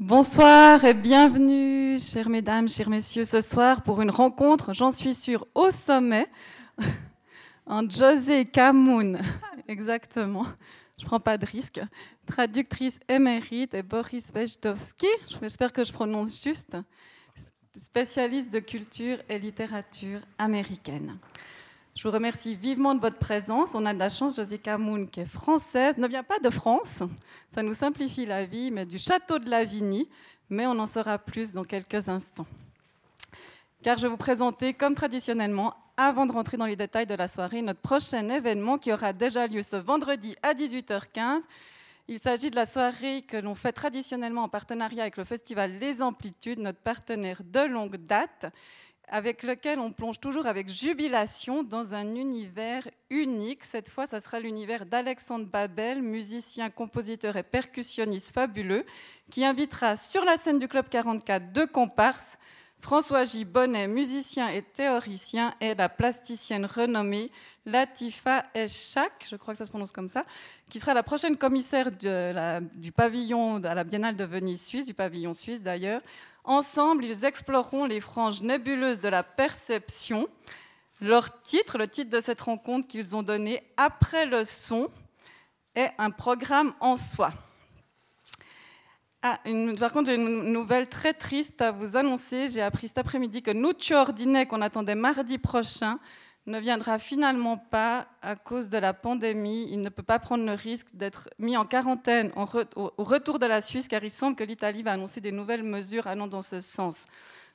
Bonsoir et bienvenue, chères mesdames, chers messieurs, ce soir pour une rencontre, j'en suis sûre, au sommet, en José Kamoun, exactement, je ne prends pas de risque, traductrice émérite, et Boris Vejdovski, j'espère que je prononce juste, spécialiste de culture et littérature américaine. Je vous remercie vivement de votre présence. On a de la chance, José Camoun, qui est française, ne vient pas de France. Ça nous simplifie la vie, mais du château de Lavigny. Mais on en saura plus dans quelques instants. Car je vais vous présenter, comme traditionnellement, avant de rentrer dans les détails de la soirée, notre prochain événement qui aura déjà lieu ce vendredi à 18h15. Il s'agit de la soirée que l'on fait traditionnellement en partenariat avec le festival Les Amplitudes, notre partenaire de longue date avec lequel on plonge toujours avec jubilation dans un univers unique. Cette fois, ça sera l'univers d'Alexandre Babel, musicien, compositeur et percussionniste fabuleux, qui invitera sur la scène du Club 44 deux comparses, François J. Bonnet, musicien et théoricien, et la plasticienne renommée Latifa Eschak, je crois que ça se prononce comme ça, qui sera la prochaine commissaire du pavillon à la Biennale de Venise suisse, du pavillon suisse d'ailleurs, Ensemble, ils exploreront les franges nébuleuses de la perception. Leur titre, le titre de cette rencontre qu'ils ont donné, Après le son, est un programme en soi. Ah, par contre, j'ai une nouvelle très triste à vous annoncer. J'ai appris cet après-midi que Nuccio Ordinet, qu'on attendait mardi prochain, ne viendra finalement pas à cause de la pandémie. Il ne peut pas prendre le risque d'être mis en quarantaine au retour de la Suisse, car il semble que l'Italie va annoncer des nouvelles mesures allant dans ce sens.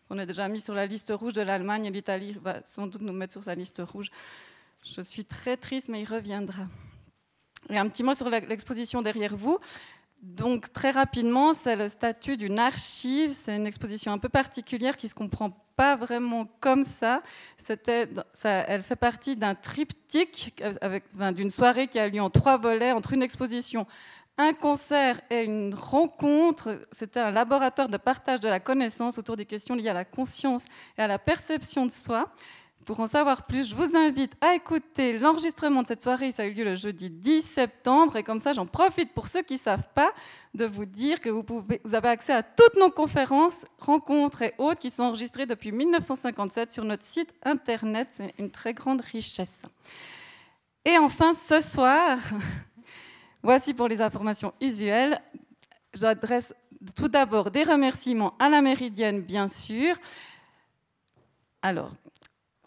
On est déjà mis sur la liste rouge de l'Allemagne et l'Italie va sans doute nous mettre sur sa liste rouge. Je suis très triste, mais il reviendra. Et un petit mot sur l'exposition derrière vous. Donc très rapidement, c'est le statut d'une archive. C'est une exposition un peu particulière qui se comprend pas vraiment comme ça. C'était, ça elle fait partie d'un triptyque avec, d'une soirée qui a lieu en trois volets entre une exposition, un concert et une rencontre. C'était un laboratoire de partage de la connaissance autour des questions liées à la conscience et à la perception de soi. Pour en savoir plus, je vous invite à écouter l'enregistrement de cette soirée. Ça a eu lieu le jeudi 10 septembre. Et comme ça, j'en profite pour ceux qui ne savent pas de vous dire que vous, vous avez accès à toutes nos conférences, rencontres et autres qui sont enregistrées depuis 1957 sur notre site internet. C'est une très grande richesse. Et enfin, ce soir, voici pour les informations usuelles. J'adresse tout d'abord des remerciements à la Méridienne, bien sûr. Alors,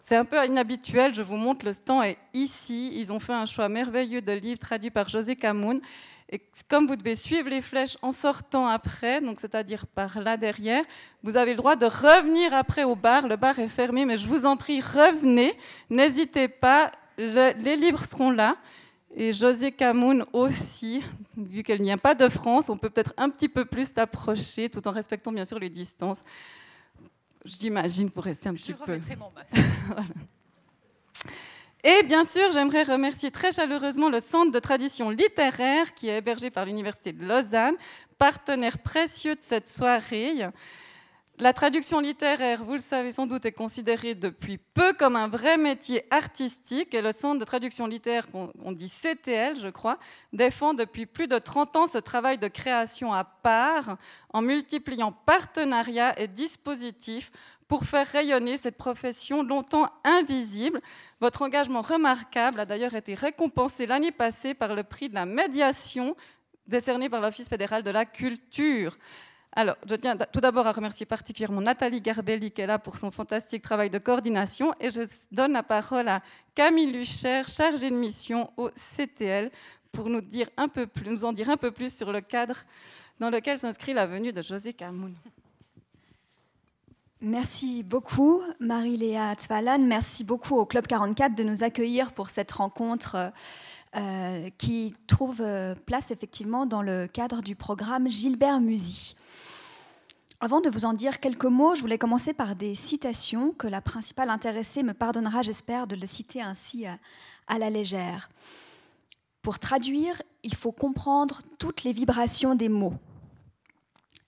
c'est un peu inhabituel, je vous montre, le stand est ici. Ils ont fait un choix merveilleux de livres traduits par José Camoun. Et comme vous devez suivre les flèches en sortant après, donc c'est-à-dire par là derrière, vous avez le droit de revenir après au bar. Le bar est fermé, mais je vous en prie, revenez. N'hésitez pas, les livres seront là. Et José Camoun aussi, vu qu'elle n'y a pas de France, on peut peut-être un petit peu plus t'approcher, tout en respectant bien sûr les distances j'imagine, pour rester un petit peu. Mon Et bien sûr, j'aimerais remercier très chaleureusement le Centre de tradition littéraire qui est hébergé par l'Université de Lausanne, partenaire précieux de cette soirée. La traduction littéraire, vous le savez sans doute, est considérée depuis peu comme un vrai métier artistique et le Centre de traduction littéraire, on dit CTL, je crois, défend depuis plus de 30 ans ce travail de création à part en multipliant partenariats et dispositifs pour faire rayonner cette profession longtemps invisible. Votre engagement remarquable a d'ailleurs été récompensé l'année passée par le prix de la médiation décerné par l'Office fédéral de la culture. Alors, je tiens tout d'abord à remercier particulièrement Nathalie Garbelli qui est là pour son fantastique travail de coordination et je donne la parole à Camille Lucher, chargée de mission au CTL, pour nous, en dire un peu plus sur le cadre dans lequel s'inscrit la venue de José Camoun. Merci beaucoup, Marie-Léa Tvalan. Merci beaucoup au Club 44 de nous accueillir pour cette rencontre euh, qui trouve euh, place effectivement dans le cadre du programme Gilbert Musy. Avant de vous en dire quelques mots, je voulais commencer par des citations que la principale intéressée me pardonnera, j'espère, de le citer ainsi à, la légère. Pour traduire, il faut comprendre toutes les vibrations des mots.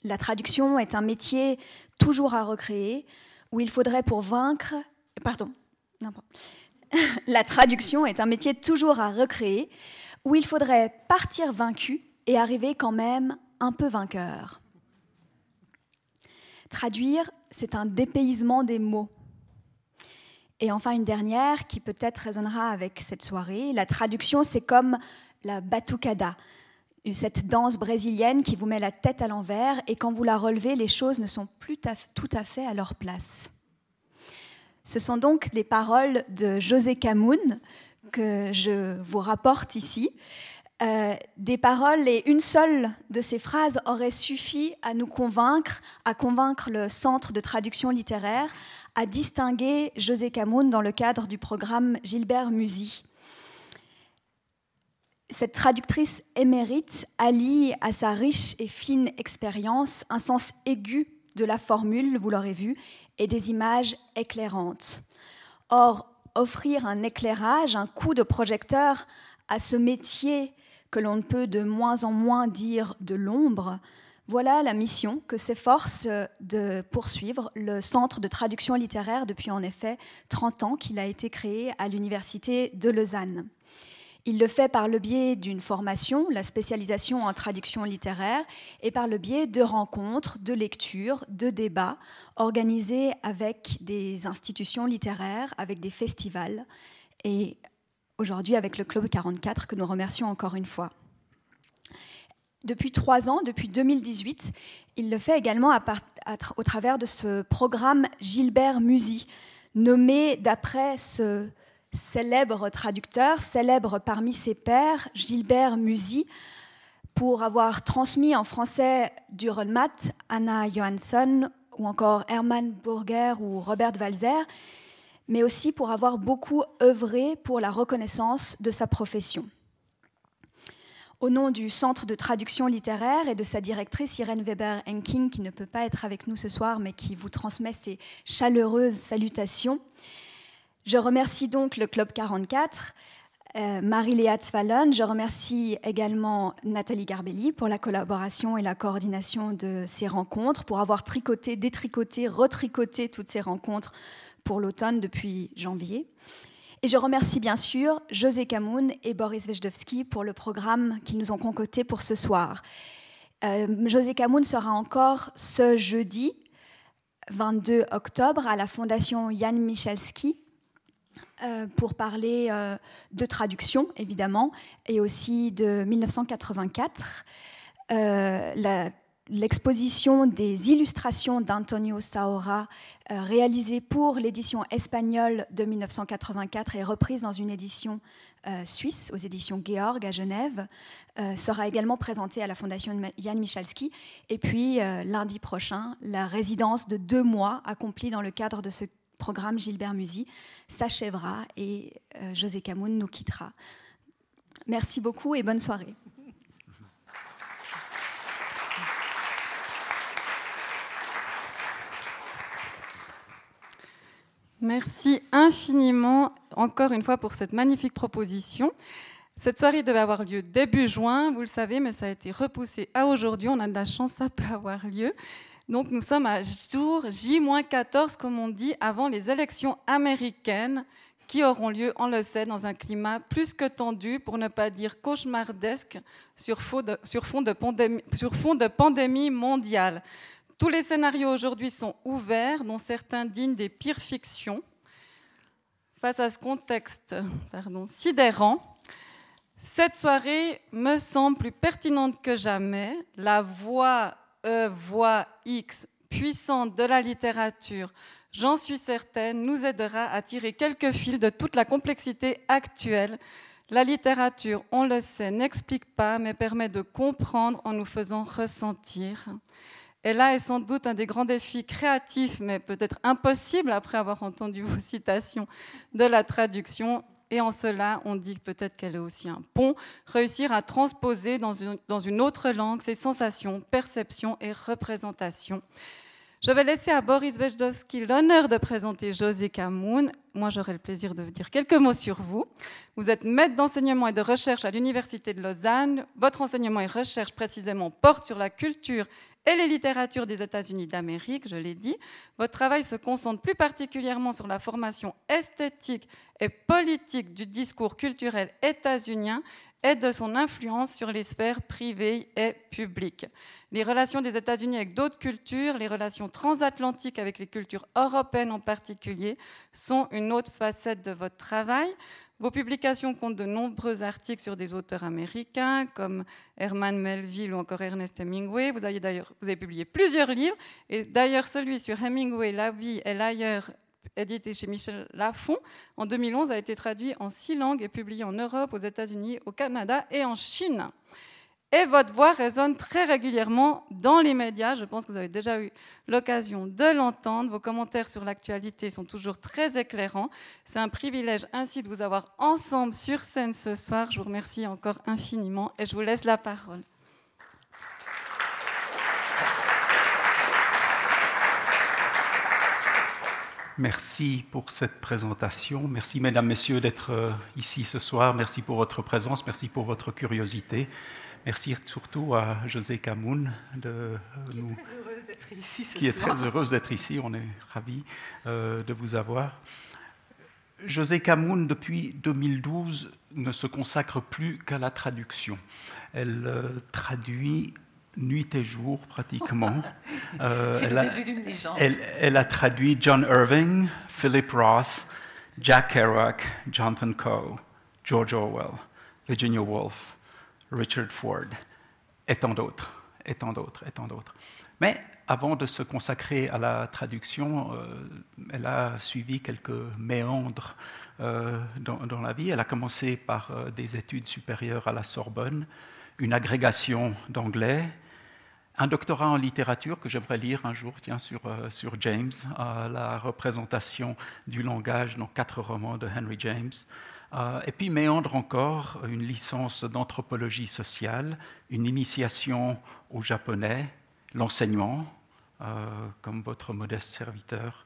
La traduction est un métier toujours à recréer, où il faudrait pour vaincre... Pardon. La traduction est un métier toujours à recréer, où il faudrait partir vaincu et arriver quand même un peu vainqueur. Traduire, c'est un dépaysement des mots. Et enfin, une dernière qui peut-être résonnera avec cette soirée. La traduction, c'est comme la batucada, cette danse brésilienne qui vous met la tête à l'envers et quand vous la relevez, les choses ne sont plus tout à fait à leur place. Ce sont donc des paroles de José Camoun que je vous rapporte ici. Euh, des paroles et une seule de ces phrases aurait suffi à nous convaincre, à convaincre le Centre de traduction littéraire, à distinguer José Camoun dans le cadre du programme Gilbert Musy. Cette traductrice émérite allie à sa riche et fine expérience un sens aigu de la formule, vous l'aurez vu, et des images éclairantes. Or, offrir un éclairage, un coup de projecteur à ce métier que l'on ne peut de moins en moins dire de l'ombre, voilà la mission que s'efforce de poursuivre le Centre de traduction littéraire depuis en effet 30 ans qu'il a été créé à l'Université de Lausanne. Il le fait par le biais d'une formation, la spécialisation en traduction littéraire, et par le biais de rencontres, de lectures, de débats organisés avec des institutions littéraires, avec des festivals, et aujourd'hui avec le Club 44 que nous remercions encore une fois. Depuis trois ans, depuis 2018, il le fait également au travers de ce programme Gilbert Musy, nommé d'après ce célèbre traducteur, célèbre parmi ses pairs, Gilbert Musy, pour avoir transmis en français du Matt, Anna Johansson ou encore Hermann Burger ou Robert Walzer, mais aussi pour avoir beaucoup œuvré pour la reconnaissance de sa profession. Au nom du Centre de traduction littéraire et de sa directrice Irène Weber-Enking, qui ne peut pas être avec nous ce soir, mais qui vous transmet ses chaleureuses salutations, je remercie donc le Club 44, euh, Marie-Léa Tzvallon. Je remercie également Nathalie Garbelli pour la collaboration et la coordination de ces rencontres, pour avoir tricoté, détricoté, retricoté toutes ces rencontres pour l'automne depuis janvier. Et je remercie bien sûr José Camoun et Boris Vejdovski pour le programme qu'ils nous ont concocté pour ce soir. Euh, José Camoun sera encore ce jeudi 22 octobre à la Fondation Jan Michalski euh, pour parler euh, de traduction, évidemment, et aussi de 1984. Euh, l'exposition des illustrations d'Antonio Saora, réalisée pour l'édition espagnole de 1984 et reprise dans une édition suisse, aux éditions Georg à Genève, sera également présentée à la Fondation Jan Michalski. Et puis, lundi prochain, la résidence de deux mois accomplie dans le cadre de ce programme Gilbert Musy s'achèvera et euh, José Camoun nous quittera. Merci beaucoup et bonne soirée. Merci infiniment encore une fois pour cette magnifique proposition. Cette soirée devait avoir lieu début juin, vous le savez, mais ça a été repoussé à aujourd'hui. On a de la chance, ça peut avoir lieu. Donc nous sommes à jour J-14, comme on dit, avant les élections américaines qui auront lieu, on le sait, dans un climat plus que tendu, pour ne pas dire cauchemardesque, sur fond de, sur fond de, pandémie, sur fond de pandémie mondiale. Tous les scénarios aujourd'hui sont ouverts, dont certains dignes des pires fictions. Face à ce contexte sidérant, cette soirée me semble plus pertinente que jamais. La voix E, voix X puissante de la littérature, j'en suis certaine, nous aidera à tirer quelques fils de toute la complexité actuelle. La littérature, on le sait, n'explique pas, mais permet de comprendre en nous faisant ressentir. Et là est sans doute un des grands défis créatifs, mais peut-être impossibles après avoir entendu vos citations de la traduction, et en cela, on dit peut-être qu'elle est aussi un pont, réussir à transposer dans une, dans une autre langue ces sensations, perceptions et représentations. Je vais laisser à Boris Vejdowski l'honneur de présenter José Camoun. Moi, j'aurai le plaisir de vous dire quelques mots sur vous. Vous êtes maître d'enseignement et de recherche à l'Université de Lausanne. Votre enseignement et recherche précisément portent sur la culture et les littératures des États-Unis d'Amérique, je l'ai dit. Votre travail se concentre plus particulièrement sur la formation esthétique et politique du discours culturel états-unien et de son influence sur les sphères privées et publiques. Les relations des États-Unis avec d'autres cultures, les relations transatlantiques avec les cultures européennes en particulier, sont une autre facette de votre travail. Vos publications comptent de nombreux articles sur des auteurs américains comme Herman Melville ou encore Ernest Hemingway. Vous avez d'ailleurs vous avez publié plusieurs livres et d'ailleurs celui sur Hemingway, La vie et l'ailleurs édité chez Michel Lafon, en 2011 a été traduit en six langues et publié en Europe, aux États-Unis, au Canada et en Chine. Et votre voix résonne très régulièrement dans les médias. Je pense que vous avez déjà eu l'occasion de l'entendre. Vos commentaires sur l'actualité sont toujours très éclairants. C'est un privilège ainsi de vous avoir ensemble sur scène ce soir. Je vous remercie encore infiniment et je vous laisse la parole. Merci pour cette présentation. Merci, mesdames, messieurs, d'être euh, ici ce soir. Merci pour votre présence. Merci pour votre curiosité. Merci surtout à José Camoun de qui nous, est très heureuse d'être ici. Ce qui est très heureuse d'être ici. On est ravis euh, de vous avoir. José Camoun, depuis 2012, ne se consacre plus qu'à la traduction. Elle euh, traduit nuit et jour pratiquement. Euh, C'est le début d'une légende. Elle, elle, a traduit John Irving, Philip Roth, Jack Kerouac, Jonathan Coe, George Orwell, Virginia Woolf, Richard Ford, et tant d'autres, et tant d'autres, et tant d'autres. Mais avant de se consacrer à la traduction, euh, elle a suivi quelques méandres euh, dans, la vie. Elle a commencé par euh, des études supérieures à la Sorbonne, une agrégation d'anglais, un doctorat en littérature que j'aimerais lire un jour, tiens, sur, James, la représentation du langage dans quatre romans de Henry James. Euh, et puis méandre encore une licence d'anthropologie sociale, une initiation au japonais, l'enseignement, comme votre modeste serviteur,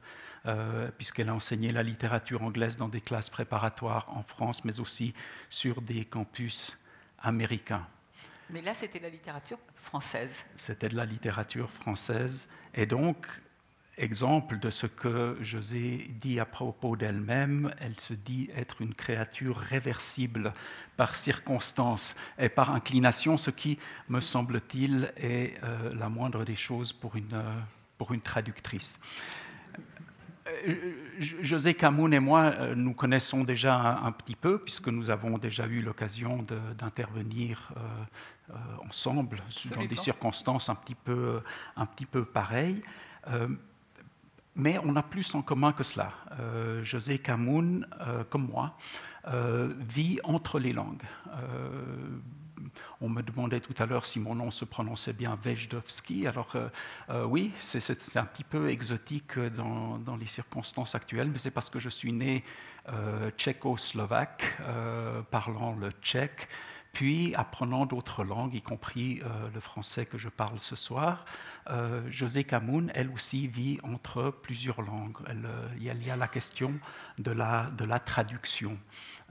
puisqu'elle a enseigné la littérature anglaise dans des classes préparatoires en France, mais aussi sur des campus américains. Mais là, c'était la littérature française. C'était de la littérature française. Et donc, exemple de ce que José dit à propos d'elle-même, elle se dit être une créature réversible par circonstance et par inclination, ce qui, me semble-t-il, est euh, la moindre des choses pour une, euh, pour une traductrice. Euh, José Camoun et moi nous connaissons déjà un, petit peu, puisque nous avons déjà eu l'occasion d'intervenir euh, ensemble dans des circonstances un petit peu, un petit peu pareilles. Mais on a plus en commun que cela. José Camoun, comme moi, vit entre les langues on me demandait tout à l'heure si mon nom se prononçait bien Vejdovski. Alors euh, euh, oui, c'est un petit peu exotique dans, les circonstances actuelles, mais c'est parce que je suis né euh, tchécoslovaque, parlant le tchèque, puis apprenant d'autres langues, y compris le français que je parle ce soir. José Camoun, elle aussi, vit entre plusieurs langues. il y a la question de la, traduction.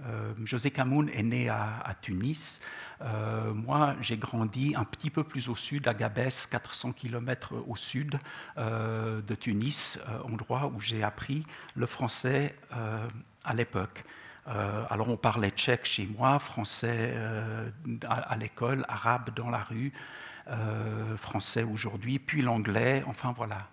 Euh, José Camoun est né à, Tunis. Euh, moi, j'ai grandi un petit peu plus au sud, à Gabès, 400 km au sud euh, de Tunis, endroit où j'ai appris le français à l'époque. Alors on parlait tchèque chez moi, français à, l'école, arabe dans la rue, français aujourd'hui, puis l'anglais, enfin voilà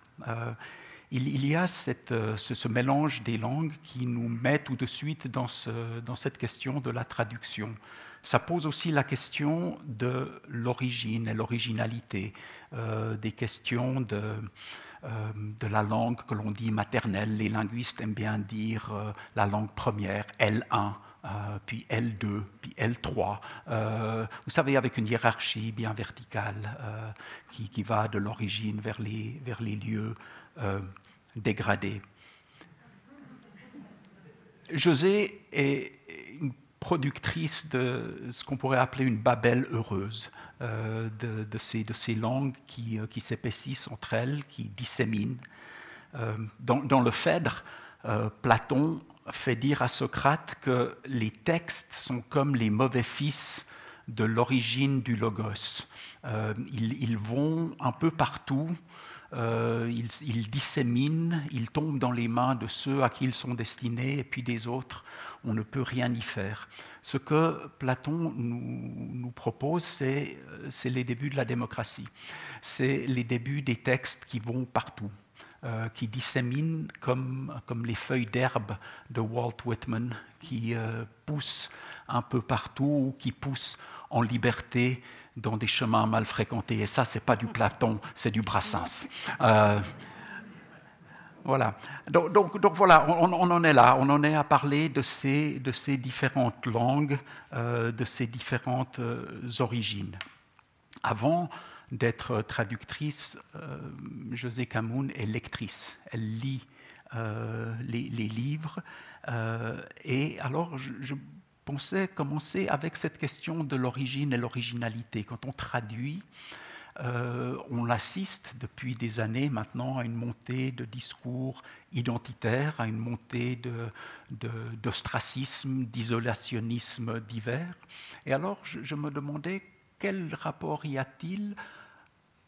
il, y a euh, ce, mélange des langues qui nous met tout de suite dans, cette question de la traduction. Ça pose aussi la question de l'origine et l'originalité, euh, des questions de, euh, de, la langue que l'on dit maternelle. Les linguistes aiment bien dire la langue première, L1. puis L2, puis L3. vous savez, avec une hiérarchie bien verticale qui, va de l'origine vers les, vers les lieux dégradée. José est une productrice de ce qu'on pourrait appeler une Babel heureuse, euh, de, ces, langues qui, euh, qui s'épaississent entre elles, qui disséminent. Euh, dans, le Phèdre, Platon fait dire à Socrate que les textes sont comme les mauvais fils de l'origine du logos. ils, vont un peu partout ils, ils, disséminent, ils tombent dans les mains de ceux à qui ils sont destinés, et puis des autres, on ne peut rien y faire. Ce que Platon nous, propose, c'est les débuts de la démocratie. C'est les débuts des textes qui vont partout. Euh, qui disséminent comme, les feuilles d'herbe de Walt Whitman, qui euh, poussent un peu partout, qui poussent en liberté dans des chemins mal fréquentés. Et ça, c'est pas du Platon, c'est du Brassens. Euh, voilà. Donc, donc, voilà, on, en est là. On en est à parler de ces, de ces différentes langues, de ces différentes origines. Avant, d'être traductrice, euh, José Camoun est lectrice. Elle lit euh, les, livres. Euh, et alors, je, pensais commencer avec cette question de l'origine et l'originalité. Quand on traduit, on assiste depuis des années maintenant à une montée de discours identitaires, à une montée d'ostracisme, de, d'isolationnisme divers. Et alors, je me demandais quel rapport y a-t-il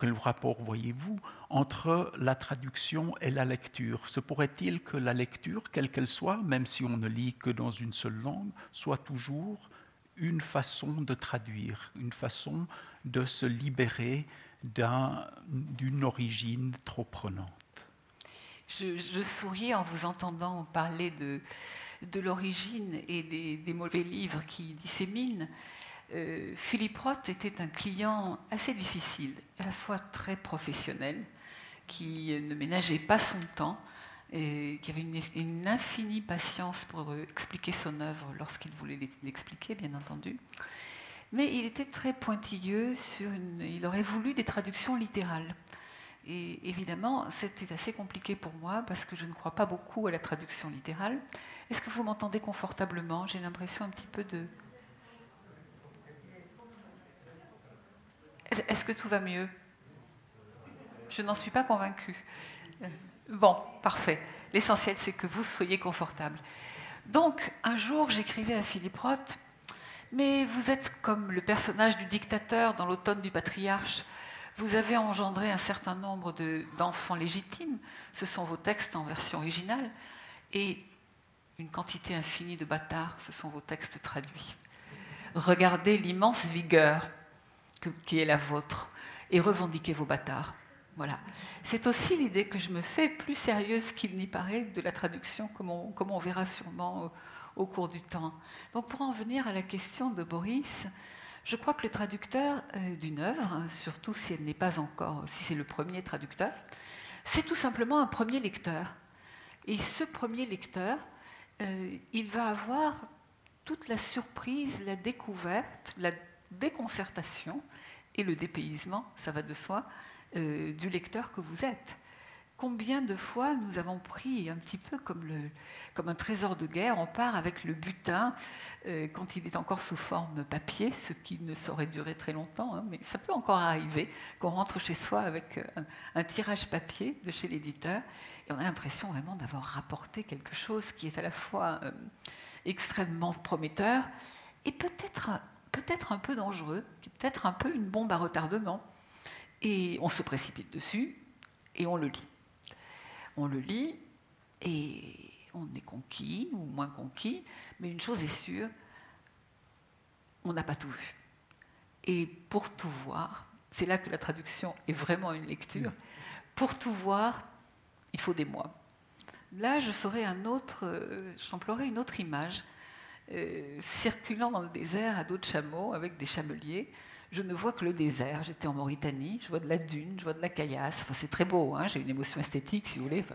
quel rapport voyez-vous entre la traduction et la lecture Se pourrait-il que la lecture, quelle qu'elle soit, même si on ne lit que dans une seule langue, soit toujours une façon de traduire, une façon de se libérer d'une origine trop prenante? Je, souris en vous entendant parler de, l'origine et des, mauvais livres qui disséminent. Euh, Philippe Roth était un client assez difficile, à la fois très professionnel, qui ne ménageait pas son temps, et qui avait une, infinie patience pour euh, expliquer son œuvre lorsqu'il voulait l'expliquer, bien entendu. Mais il était très pointilleux sur une, il aurait voulu des traductions littérales. Et évidemment, c'était assez compliqué pour moi parce que je ne crois pas beaucoup à la traduction littérale. Est-ce que vous m'entendez confortablement? J'ai l'impression un petit peu de Est-ce que tout va mieux? Je n'en suis pas convaincue. Euh, bon, parfait. L'essentiel, c'est que vous soyez confortable. Donc, un jour, j'écrivais à Philippe Roth, mais vous êtes comme le personnage du dictateur dans l'automne du patriarche. Vous avez engendré un certain nombre d'enfants légitimes, ce sont vos textes en version originale, et une quantité infinie de bâtards, ce sont vos textes traduits. Regardez l'immense vigueur qui est la vôtre et revendiquez vos bâtards. Voilà. C'est aussi l'idée que je me fais plus sérieuse qu'il n'y paraît de la traduction, comme on, comme on verra sûrement au, cours du temps. Donc pour en venir à la question de Boris, je crois que le traducteur euh, d'une œuvre, surtout si elle n'est pas encore, si c'est le premier traducteur, c'est tout simplement un premier lecteur. Et ce premier lecteur, euh, il va avoir toute la surprise, la découverte, la déconcertation et le dépaysement, ça va de soi, euh, du lecteur que vous êtes. Combien de fois nous avons pris un petit peu comme, un trésor de guerre, on part avec le butin euh, quand il est encore sous forme papier, ce qui ne saurait durer très longtemps, hein, mais ça peut encore arriver qu'on rentre chez soi avec euh, un, tirage papier de chez l'éditeur et on a l'impression vraiment d'avoir rapporté quelque chose qui est à la fois extrêmement prometteur et peut-être peut-être un peu dangereux, peut-être un peu une bombe à retardement. Et on se précipite dessus et on le lit. On le lit et on est conquis ou moins conquis, mais une chose est sûre, on n'a pas tout vu. Et pour tout voir, c'est là que la traduction est vraiment une lecture, pour tout voir, il faut des mois. Là, je ferai un autre, euh, j'emploierai une autre image euh, circulant dans le désert à dos de chameaux avec des chameliers. Je ne vois que le désert. J'étais en Mauritanie, je vois de la dune, je vois de la caillasse. Enfin, c'est très beau, hein. j'ai une émotion esthétique, si vous voulez.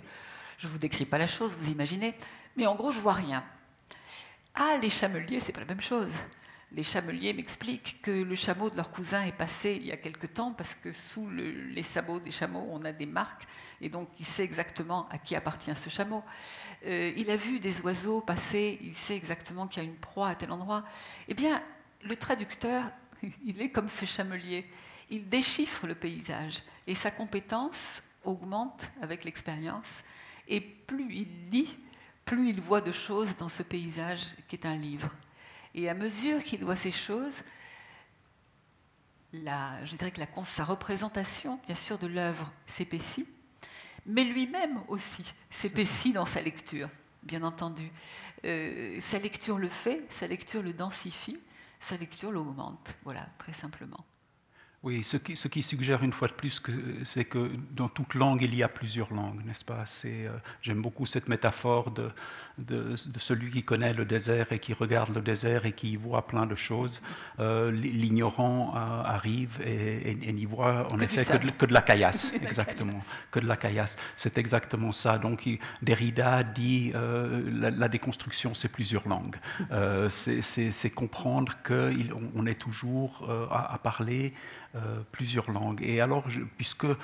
je ne vous décris pas la chose, vous imaginez. Mais en gros, je vois rien. Ah, les chameliers, c'est pas la même chose les chameliers m'expliquent que le chameau de leur cousin est passé il y a quelque temps parce que sous les sabots des chameaux, on a des marques et donc il sait exactement à qui appartient ce chameau. Euh, il a vu des oiseaux passer, il sait exactement qu'il y a une proie à tel endroit. Eh bien, le traducteur, il est comme ce chamelier. Il déchiffre le paysage et sa compétence augmente avec l'expérience. Et plus il lit, plus il voit de choses dans ce paysage qui est un livre. Et à mesure qu'il voit ces choses, je dirais que la, sa représentation, bien sûr, de l'œuvre s'épaissit, mais lui-même aussi s'épaissit dans sa lecture, bien entendu. Euh, sa lecture le fait, sa lecture le densifie, sa lecture l'augmente, voilà, très simplement. Oui, ce qui, ce qui, suggère une fois de plus c'est que dans toute langue, il y a plusieurs langues, n'est-ce pas? Euh, J'aime beaucoup cette métaphore de, de, celui qui connaît le désert et qui regarde le désert et qui voit plein de choses. Euh, l'ignorant euh, arrive et, n'y voit en effet que de, la caillasse, exactement, que de la caillasse. C'est exactement ça. Donc Derrida dit la, la, déconstruction, c'est plusieurs langues. c'est comprendre qu'on est toujours à, à parler. Euh, plusieurs langues. Et alors, puisque euh,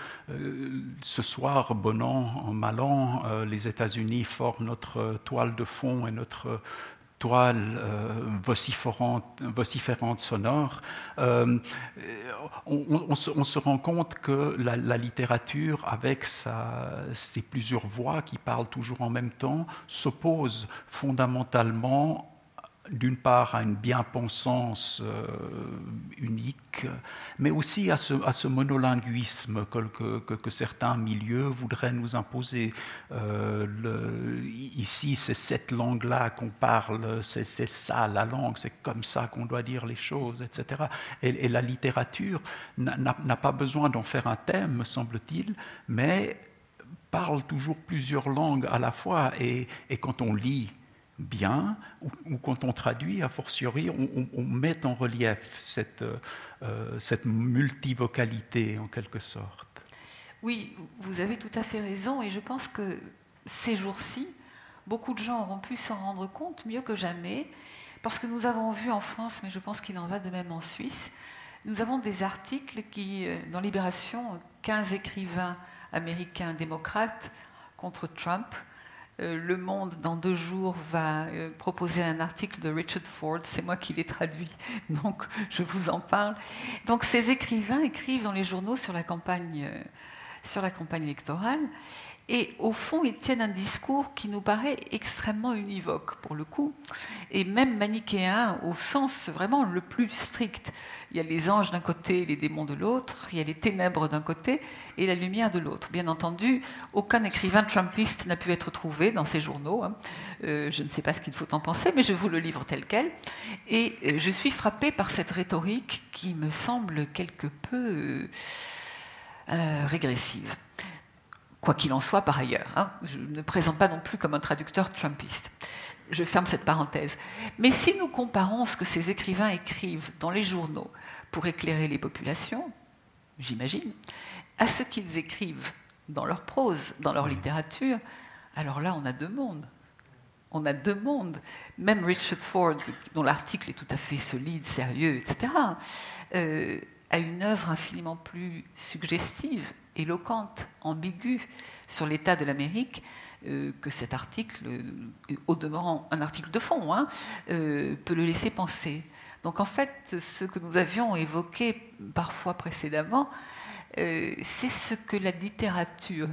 ce soir, bon an, mal an, euh, les États-Unis forment notre toile de fond et notre toile vociférante, vociférante, sonore, on, se, rend compte que la, littérature, avec ses plusieurs voix qui parlent toujours en même temps, s'oppose fondamentalement d'une part à une bien-pensance euh, unique, mais aussi à ce, monolinguisme que, certains milieux voudraient nous imposer. Euh, ici, c'est cette langue-là qu'on parle, c'est ça la langue, c'est comme ça qu'on doit dire les choses, etc. Et, la littérature n'a pas besoin d'en faire un thème, me semble-t-il, mais parle toujours plusieurs langues à la fois. et quand on lit, bien, ou, quand on traduit, a fortiori, on, met en relief cette, euh, cette multivocalité en quelque sorte. Oui, vous avez tout à fait raison, et je pense que ces jours-ci, beaucoup de gens auront pu s'en rendre compte mieux que jamais, parce que nous avons vu en France, mais je pense qu'il en va de même en Suisse, nous avons des articles qui, euh, dans Libération, 15 écrivains américains démocrates contre Trump, le Monde, dans deux jours, va euh, proposer un article de Richard Ford. C'est moi qui l'ai traduit, donc je vous en parle. Donc ces écrivains écrivent dans les journaux sur la campagne, euh, sur la campagne électorale. Et au fond, ils tiennent un discours qui nous paraît extrêmement univoque, pour le coup, et même manichéen au sens vraiment le plus strict. Il y a les anges d'un côté, les démons de l'autre, il y a les ténèbres d'un côté et la lumière de l'autre. Bien entendu, aucun écrivain trumpiste n'a pu être trouvé dans ces journaux. Hein. Euh, je ne sais pas ce qu'il faut en penser, mais je vous le livre tel quel. Et euh, je suis frappée par cette rhétorique qui me semble quelque peu euh, régressive quoi qu'il en soit par ailleurs. Hein. Je ne présente pas non plus comme un traducteur trumpiste. Je ferme cette parenthèse. Mais si nous comparons ce que ces écrivains écrivent dans les journaux pour éclairer les populations, j'imagine, à ce qu'ils écrivent dans leur prose, dans leur littérature, alors là, on a deux mondes. On a deux mondes. Même Richard Ford, dont l'article est tout à fait solide, sérieux, etc., euh, a une œuvre infiniment plus suggestive éloquente, ambiguë sur l'état de l'Amérique euh, que cet article, euh, au demeurant un article de fond, hein, euh, peut le laisser penser. Donc en fait, ce que nous avions évoqué parfois précédemment, c'est ce que la littérature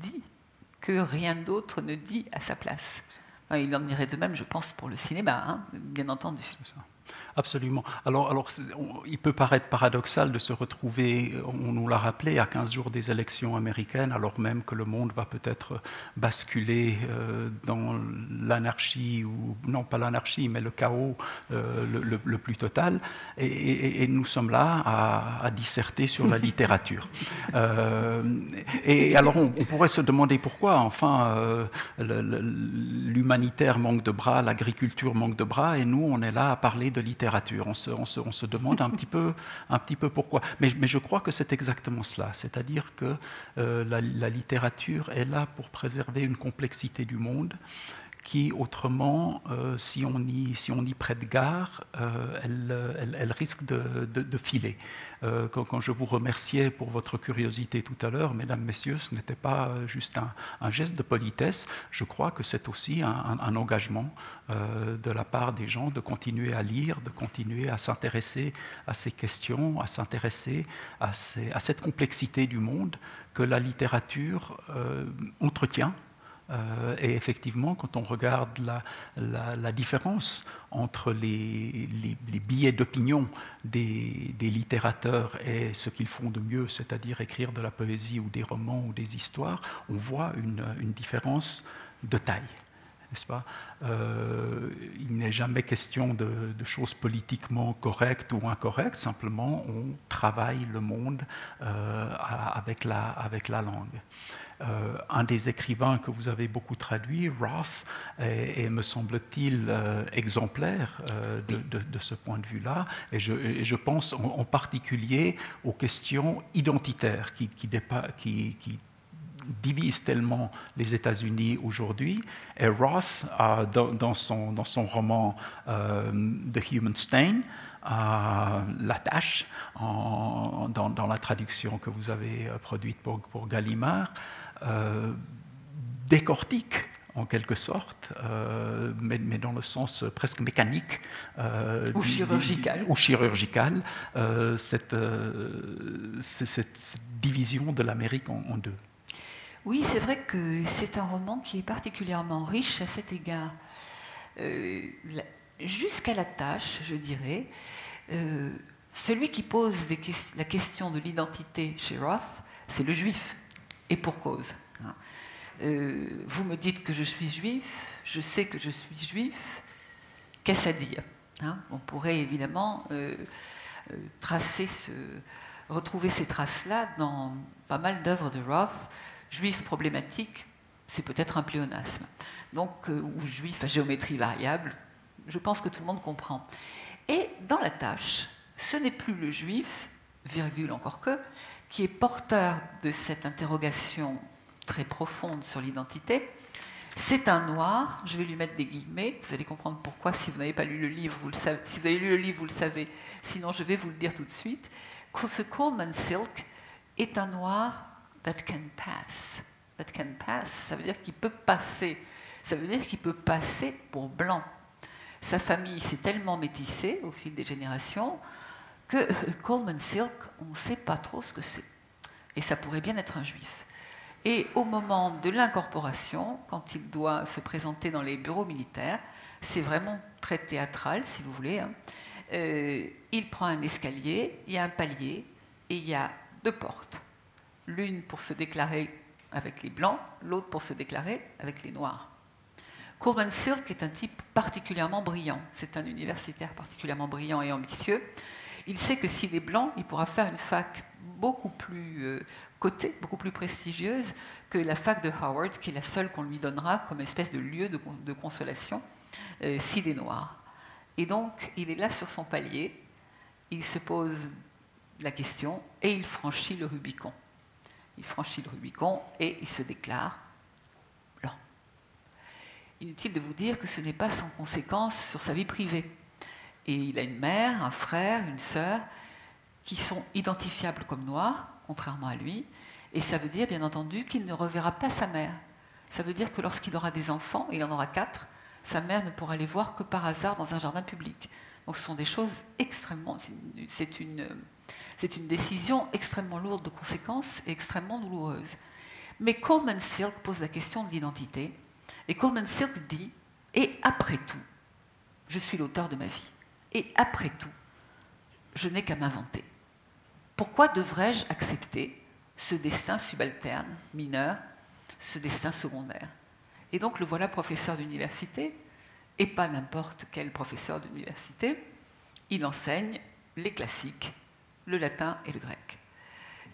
dit, que rien d'autre ne dit à sa place. il en irait de même, je pense, pour le cinéma, hein, bien entendu. Absolument. Alors, alors il peut paraître paradoxal de se retrouver, on nous l'a rappelé, à 15 jours des élections américaines, alors même que le monde va peut-être basculer euh, dans l'anarchie, ou non pas l'anarchie, mais le chaos euh, le, plus total. Et, nous sommes là à, disserter sur la littérature. Euh, et alors, on, pourrait se demander pourquoi, enfin, l'humanitaire manque de bras, l'agriculture manque de bras, et nous, on est là à parler de littérature on se, demande un petit peu, un petit peu pourquoi. Mais, je crois que c'est exactement cela. C'est-à-dire que euh, la, littérature est là pour préserver une complexité du monde qui, autrement, euh, si, on y, si on y prête gare, euh, elle, elle, risque de, de, filer. Euh, quand, je vous remerciais pour votre curiosité tout à l'heure, mesdames, messieurs, ce n'était pas juste un, un, geste de politesse, je crois que c'est aussi un, un engagement de la part des gens de continuer à lire, de continuer à s'intéresser à ces questions, à s'intéresser à, à, cette complexité du monde que la littérature entretient Euh, et effectivement, quand on regarde la, différence entre les, billets d'opinion des, littérateurs et ce qu'ils font de mieux, c'est-à-dire écrire de la poésie ou des romans ou des histoires, on voit une différence de taille n'est-ce pas? Euh, Il n'est jamais question de, choses politiquement correctes ou incorrectes, simplement on travaille le monde euh, avec la langue. Euh, un des écrivains que vous avez beaucoup traduit, Roth, est, me semble-t-il exemplaire de, ce point de vue-là, et je, pense en, particulier aux questions identitaires qui, qui, qui, qui divise tellement les États-Unis aujourd'hui. Et Roth, dans, son, dans, son, roman euh, The Human Stain, la tâche, dans, la traduction que vous avez euh, produite pour, pour Gallimard, euh, décortique en quelque sorte, mais, mais, dans le sens presque mécanique. ou chirurgical. ou chirurgical, cette, cette, division de l'Amérique en, deux. Oui, c'est vrai que c'est un roman qui est particulièrement riche à cet égard. Euh, jusqu'à la tâche, je dirais, euh, celui qui pose la question de l'identité chez Roth, c'est le juif, et pour cause. Hein. Euh, vous me dites que je suis juif, je sais que je suis juif, qu'est-ce à dire hein? On pourrait évidemment tracer retrouver ces traces-là dans pas mal d'œuvres de Roth juif problématique, c'est peut-être un pléonasme. Donc, euh, ou juif à géométrie variable, je pense que tout le monde comprend. Et dans la tâche, ce n'est plus le juif, virgule encore que, qui est porteur de cette interrogation très profonde sur l'identité. C'est un noir, je vais lui mettre des guillemets, vous allez comprendre pourquoi si vous n'avez pas lu le livre, vous le savez. Si vous avez lu le livre, vous le savez, sinon je vais vous le dire tout de suite. Ce Coleman Silk est un noir that can pass. That can pass, ça veut dire qu'il peut passer. Ça veut dire qu'il peut passer pour blanc. Sa famille s'est tellement métissée au fil des générations que Coleman Silk, on ne sait pas trop ce que c'est. Et ça pourrait bien être un juif. Et au moment de l'incorporation, quand il doit se présenter dans les bureaux militaires, c'est vraiment très théâtral, si vous voulez. Hein. Euh, il prend un escalier, il y a un palier et il y a deux portes l'une pour se déclarer avec les blancs, l'autre pour se déclarer avec les noirs. Coleman Silk est un type particulièrement brillant. C'est un universitaire particulièrement brillant et ambitieux. Il sait que s'il est blanc, il pourra faire une fac beaucoup plus euh, cotée, beaucoup plus prestigieuse que la fac de Howard, qui est la seule qu'on lui donnera comme espèce de lieu de, consolation euh, s'il est noir. Et donc, il est là sur son palier, il se pose la question et il franchit le Rubicon il franchit le Rubicon et il se déclare blanc. Inutile de vous dire que ce n'est pas sans conséquence sur sa vie privée. Et il a une mère, un frère, une sœur qui sont identifiables comme noirs, contrairement à lui. Et ça veut dire, bien entendu, qu'il ne reverra pas sa mère. Ça veut dire que lorsqu'il aura des enfants, il en aura quatre, sa mère ne pourra les voir que par hasard dans un jardin public. Donc ce sont des choses extrêmement... C'est une c'est une décision extrêmement lourde de conséquences et extrêmement douloureuse. Mais Coleman Silk pose la question de l'identité, et Coleman Silk dit Et après tout, je suis l'auteur de ma vie. Et après tout, je n'ai qu'à m'inventer. Pourquoi devrais-je accepter ce destin subalterne, mineur, ce destin secondaire? Et donc le voilà professeur d'université, et pas n'importe quel professeur d'université. Il enseigne les classiques le latin et le grec.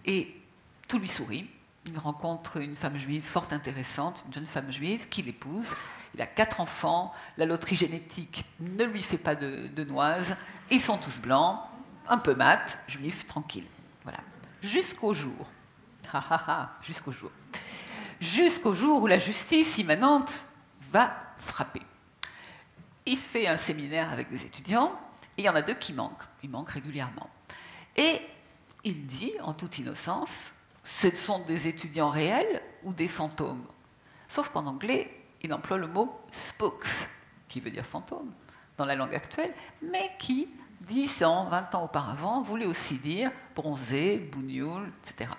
Et tout lui sourit. Il rencontre une femme juive fort intéressante, une jeune femme juive qui l'épouse. Il a quatre enfants, la loterie génétique ne lui fait pas de, de noises, ils sont tous blancs, un peu mat, juifs, tranquilles. Voilà. Jusqu'au jour, jusqu'au jour, jusqu'au jour où la justice immanente va frapper. Il fait un séminaire avec des étudiants, et il y en a deux qui manquent. Ils manquent régulièrement. Et il dit, en toute innocence, ce sont des étudiants réels ou des fantômes. Sauf qu'en anglais, il emploie le mot spooks, qui veut dire fantôme dans la langue actuelle, mais qui, 10 ans, 20 ans auparavant, voulait aussi dire bronzé, bougnoul, etc.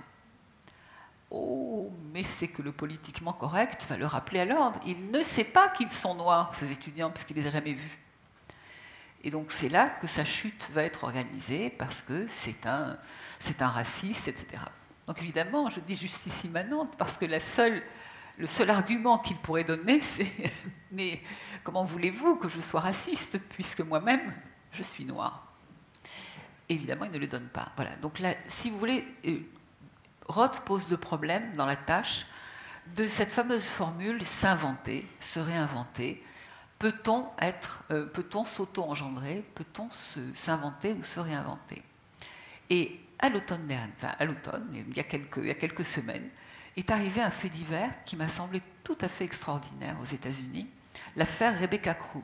Oh, mais c'est que le politiquement correct va le rappeler à l'ordre. Il ne sait pas qu'ils sont noirs, ces étudiants, puisqu'il ne les a jamais vus. Et donc c'est là que sa chute va être organisée, parce que c'est un, c'est un raciste, etc. Donc évidemment, je dis justice immanente, parce que le seul argument qu'il pourrait donner, c'est Mais comment voulez-vous que je sois raciste, puisque moi-même, je suis noir Évidemment, il ne le donne pas. Voilà. Donc là, si vous voulez, euh, Roth pose le problème dans la tâche de cette fameuse formule s'inventer, se réinventer. Peut-on être, euh, peut-on s'auto-engendrer, peut-on s'inventer ou se réinventer? Et à l'automne enfin à l'automne, il y a quelques, semaines, est arrivé un fait divers qui m'a semblé tout à fait extraordinaire aux États-Unis, l'affaire Rebecca Krug.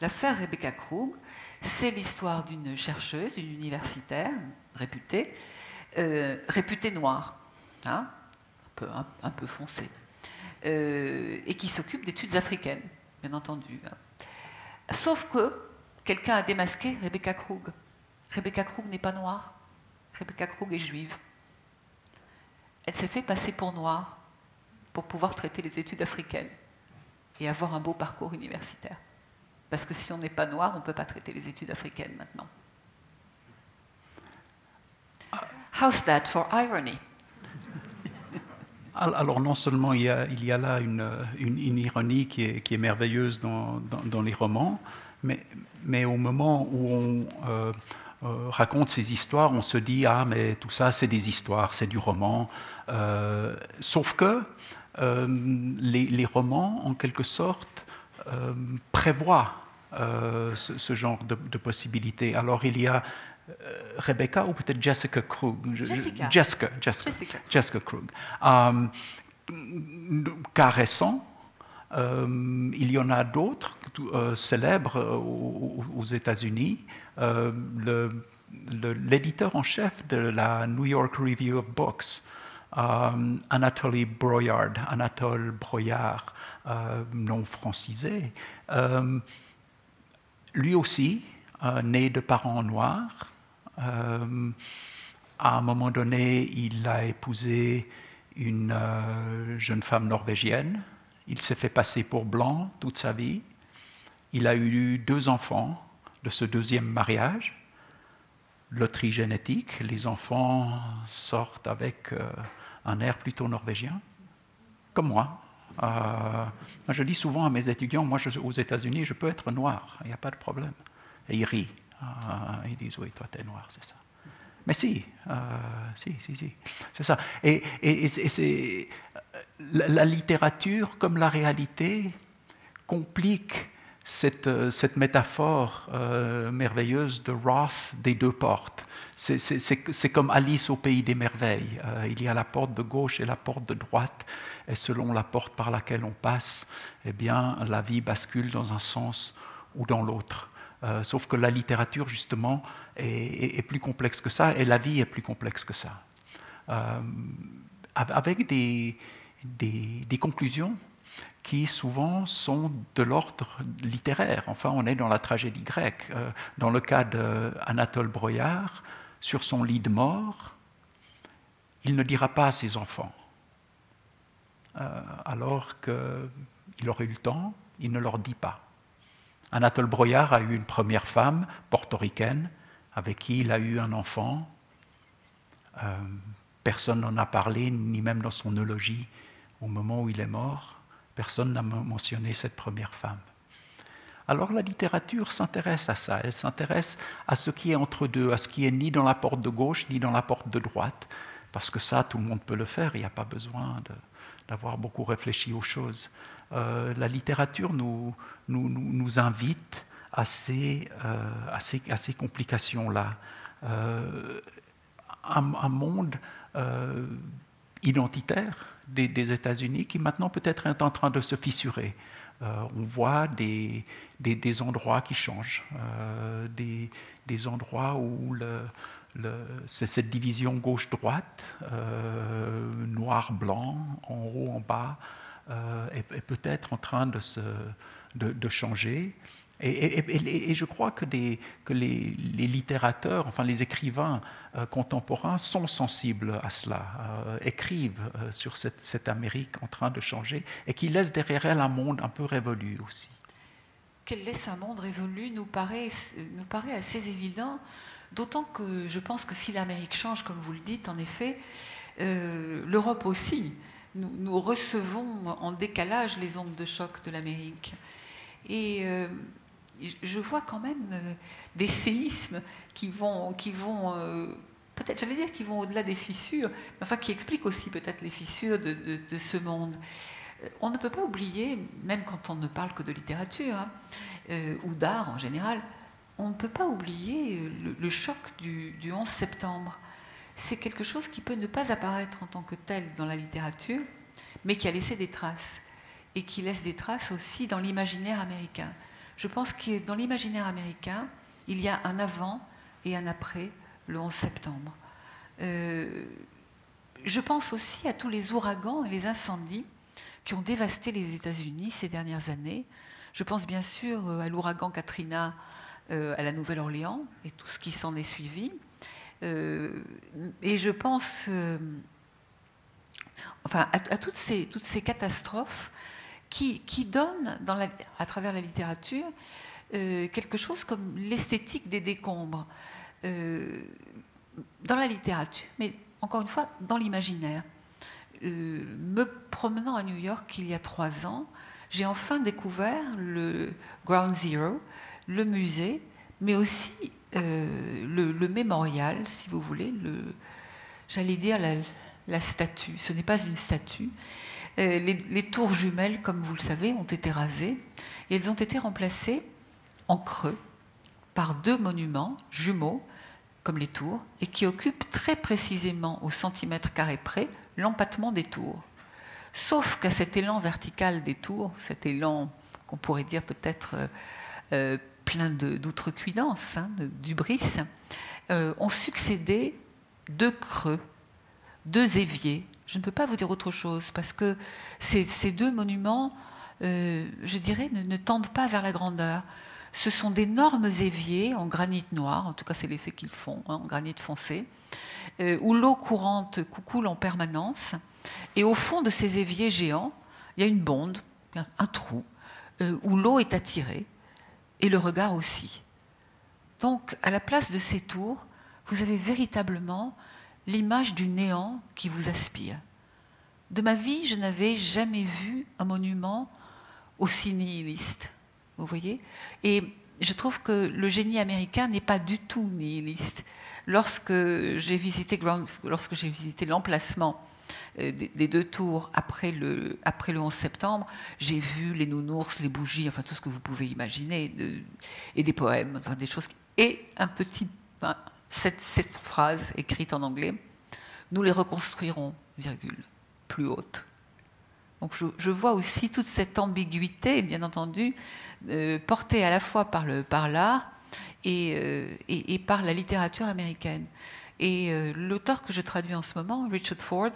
L'affaire Rebecca Krug, c'est l'histoire d'une chercheuse, d'une universitaire réputée, euh, réputé noir, hein, un, peu, foncé, euh, et qui s'occupe d'études africaines, bien entendu. Hein. Sauf que quelqu'un a démasqué Rebecca Krug. Rebecca Krug n'est pas noire. Rebecca Krug est juive. Elle s'est fait passer pour noire pour pouvoir traiter les études africaines et avoir un beau parcours universitaire. Parce que si on n'est pas noir, on ne peut pas traiter les études africaines maintenant. How's that for irony? Alors non seulement il y a, là une, ironie qui est, merveilleuse dans, les romans, mais, mais, au moment où on euh, euh, raconte ces histoires, on se dit ah mais tout ça c'est des histoires, c'est du roman. Euh, sauf que les, les, romans en quelque sorte prévoient ce, ce, genre de, de possibilités. Alors il y a euh, Rebecca ou peut-être Jessica Krug. Jessica. Jessica, Jessica, Krug. Um, cas récent, euh, il y en a d'autres euh, célèbres aux, États-Unis. L'éditeur en chef de la New York Review of Books, Anatoly Broyard, Anatole Broyard, non francisé, lui aussi, né de parents noirs, euh, à un moment donné, il a épousé une euh, jeune femme norvégienne. Il s'est fait passer pour blanc toute sa vie. Il a eu deux enfants de ce deuxième mariage. Loterie génétique, les enfants sortent avec euh, un air plutôt norvégien, comme moi. je dis souvent à mes étudiants, moi aux États-Unis, je peux être noir, il n'y a pas de problème. Et ils rient. Ah, ils disent oui, toi, tu es noir, c'est ça. Mais si, euh, si, si, si, c'est ça. Et, et, c'est, la, littérature, comme la réalité, complique cette, cette métaphore euh, merveilleuse de Roth des deux portes. C'est, comme Alice au pays des merveilles. Euh, il y a la porte de gauche et la porte de droite, et selon la porte par laquelle on passe, eh bien, la vie bascule dans un sens ou dans l'autre. Euh, sauf que la littérature, justement, est, plus complexe que ça, et la vie est plus complexe que ça. Euh, avec des, conclusions qui souvent sont de l'ordre littéraire. Enfin, on est dans la tragédie grecque. Euh, dans le cas d'Anatole Broyard, sur son lit de mort, il ne dira pas à ses enfants. alors qu'il aurait eu le temps, il ne leur dit pas. Anatole Broyard a eu une première femme portoricaine avec qui il a eu un enfant. Euh, personne n'en a parlé, ni même dans son eulogie au moment où il est mort. Personne n'a mentionné cette première femme. Alors la littérature s'intéresse à ça, elle s'intéresse à ce qui est entre deux, à ce qui est ni dans la porte de gauche ni dans la porte de droite, parce que ça, tout le monde peut le faire, il n'y a pas besoin d'avoir beaucoup réfléchi aux choses. Euh, la littérature nous, invite à ces, euh, à ces, à ces complications-là. Euh, un, monde identitaire des, États-Unis qui maintenant peut-être est en train de se fissurer. on voit des, des, endroits qui changent, des, des, endroits où le, c'est cette division gauche-droite, noir-blanc, en haut, en bas, euh, est, peut-être en train de, se, de, changer. Et, je crois que, les, littérateurs, enfin les écrivains euh, contemporains sont sensibles à cela, euh, écrivent euh, sur cette, Amérique en train de changer et qui laisse derrière elle un monde un peu révolu aussi. Qu'elle laisse un monde révolu nous paraît, assez évident, d'autant que je pense que si l'Amérique change, comme vous le dites, en effet, l'Europe aussi. Nous, recevons en décalage les ondes de choc de l'Amérique. Et je vois quand même euh, des séismes qui vont, qui vont euh, peut-être, j'allais dire, qui vont au-delà des fissures, mais enfin qui expliquent aussi peut-être les fissures de, ce monde. Euh, on ne peut pas oublier, même quand on ne parle que de littérature hein, ou d'art en général, on ne peut pas oublier le, choc du, du 11 septembre. C'est quelque chose qui peut ne pas apparaître en tant que tel dans la littérature, mais qui a laissé des traces et qui laisse des traces aussi dans l'imaginaire américain. Je pense que dans l'imaginaire américain, il y a un avant et un après le 11 septembre. Euh, je pense aussi à tous les ouragans et les incendies qui ont dévasté les États-Unis ces dernières années. Je pense bien sûr euh, à l'ouragan Katrina euh, à la Nouvelle-Orléans et tout ce qui s'en est suivi. et je pense enfin, à, toutes, ces, toutes ces catastrophes qui, donne, à travers la littérature, euh, quelque chose comme l'esthétique des décombres. Euh, dans la littérature, mais encore une fois, dans l'imaginaire. Euh, me promenant à New York il y a trois ans, j'ai enfin découvert le Ground Zero, le musée, mais aussi le, mémorial, si vous voulez, j'allais dire la statue. Ce n'est pas une statue, euh, les, tours jumelles, comme vous le savez, ont été rasées et elles ont été remplacées en creux par deux monuments jumeaux, comme les tours, et qui occupent très précisément au centimètre carré près l'empattement des tours. Sauf qu'à cet élan vertical des tours, cet élan qu'on pourrait dire peut-être euh, euh, plein d'outrecuidance, hein, d'ubris, ont succédé deux creux, deux éviers, je ne peux pas vous dire autre chose parce que ces, deux monuments, euh, je dirais, ne, tendent pas vers la grandeur. Ce sont d'énormes éviers en granit noir, en tout cas c'est l'effet qu'ils font, hein, en granit foncé, euh, où l'eau courante coule en permanence. Et au fond de ces éviers géants, il y a une bonde, un trou, euh, où l'eau est attirée, et le regard aussi. Donc, à la place de ces tours, vous avez véritablement l'image du néant qui vous aspire. De ma vie, je n'avais jamais vu un monument aussi nihiliste. Vous voyez Et je trouve que le génie américain n'est pas du tout nihiliste. Lorsque j'ai visité, j'ai visité l'emplacement euh, des deux tours après le, après le 11 septembre, j'ai vu les nounours, les bougies, enfin tout ce que vous pouvez imaginer, et des poèmes, enfin des choses. Et un petit, cette, phrase écrite en anglais, nous les reconstruirons, virgule, plus haute. Donc je, vois aussi toute cette ambiguïté, bien entendu, euh, portée à la fois par l'art euh, et, par la littérature américaine. Et euh, l'auteur que je traduis en ce moment, Richard Ford,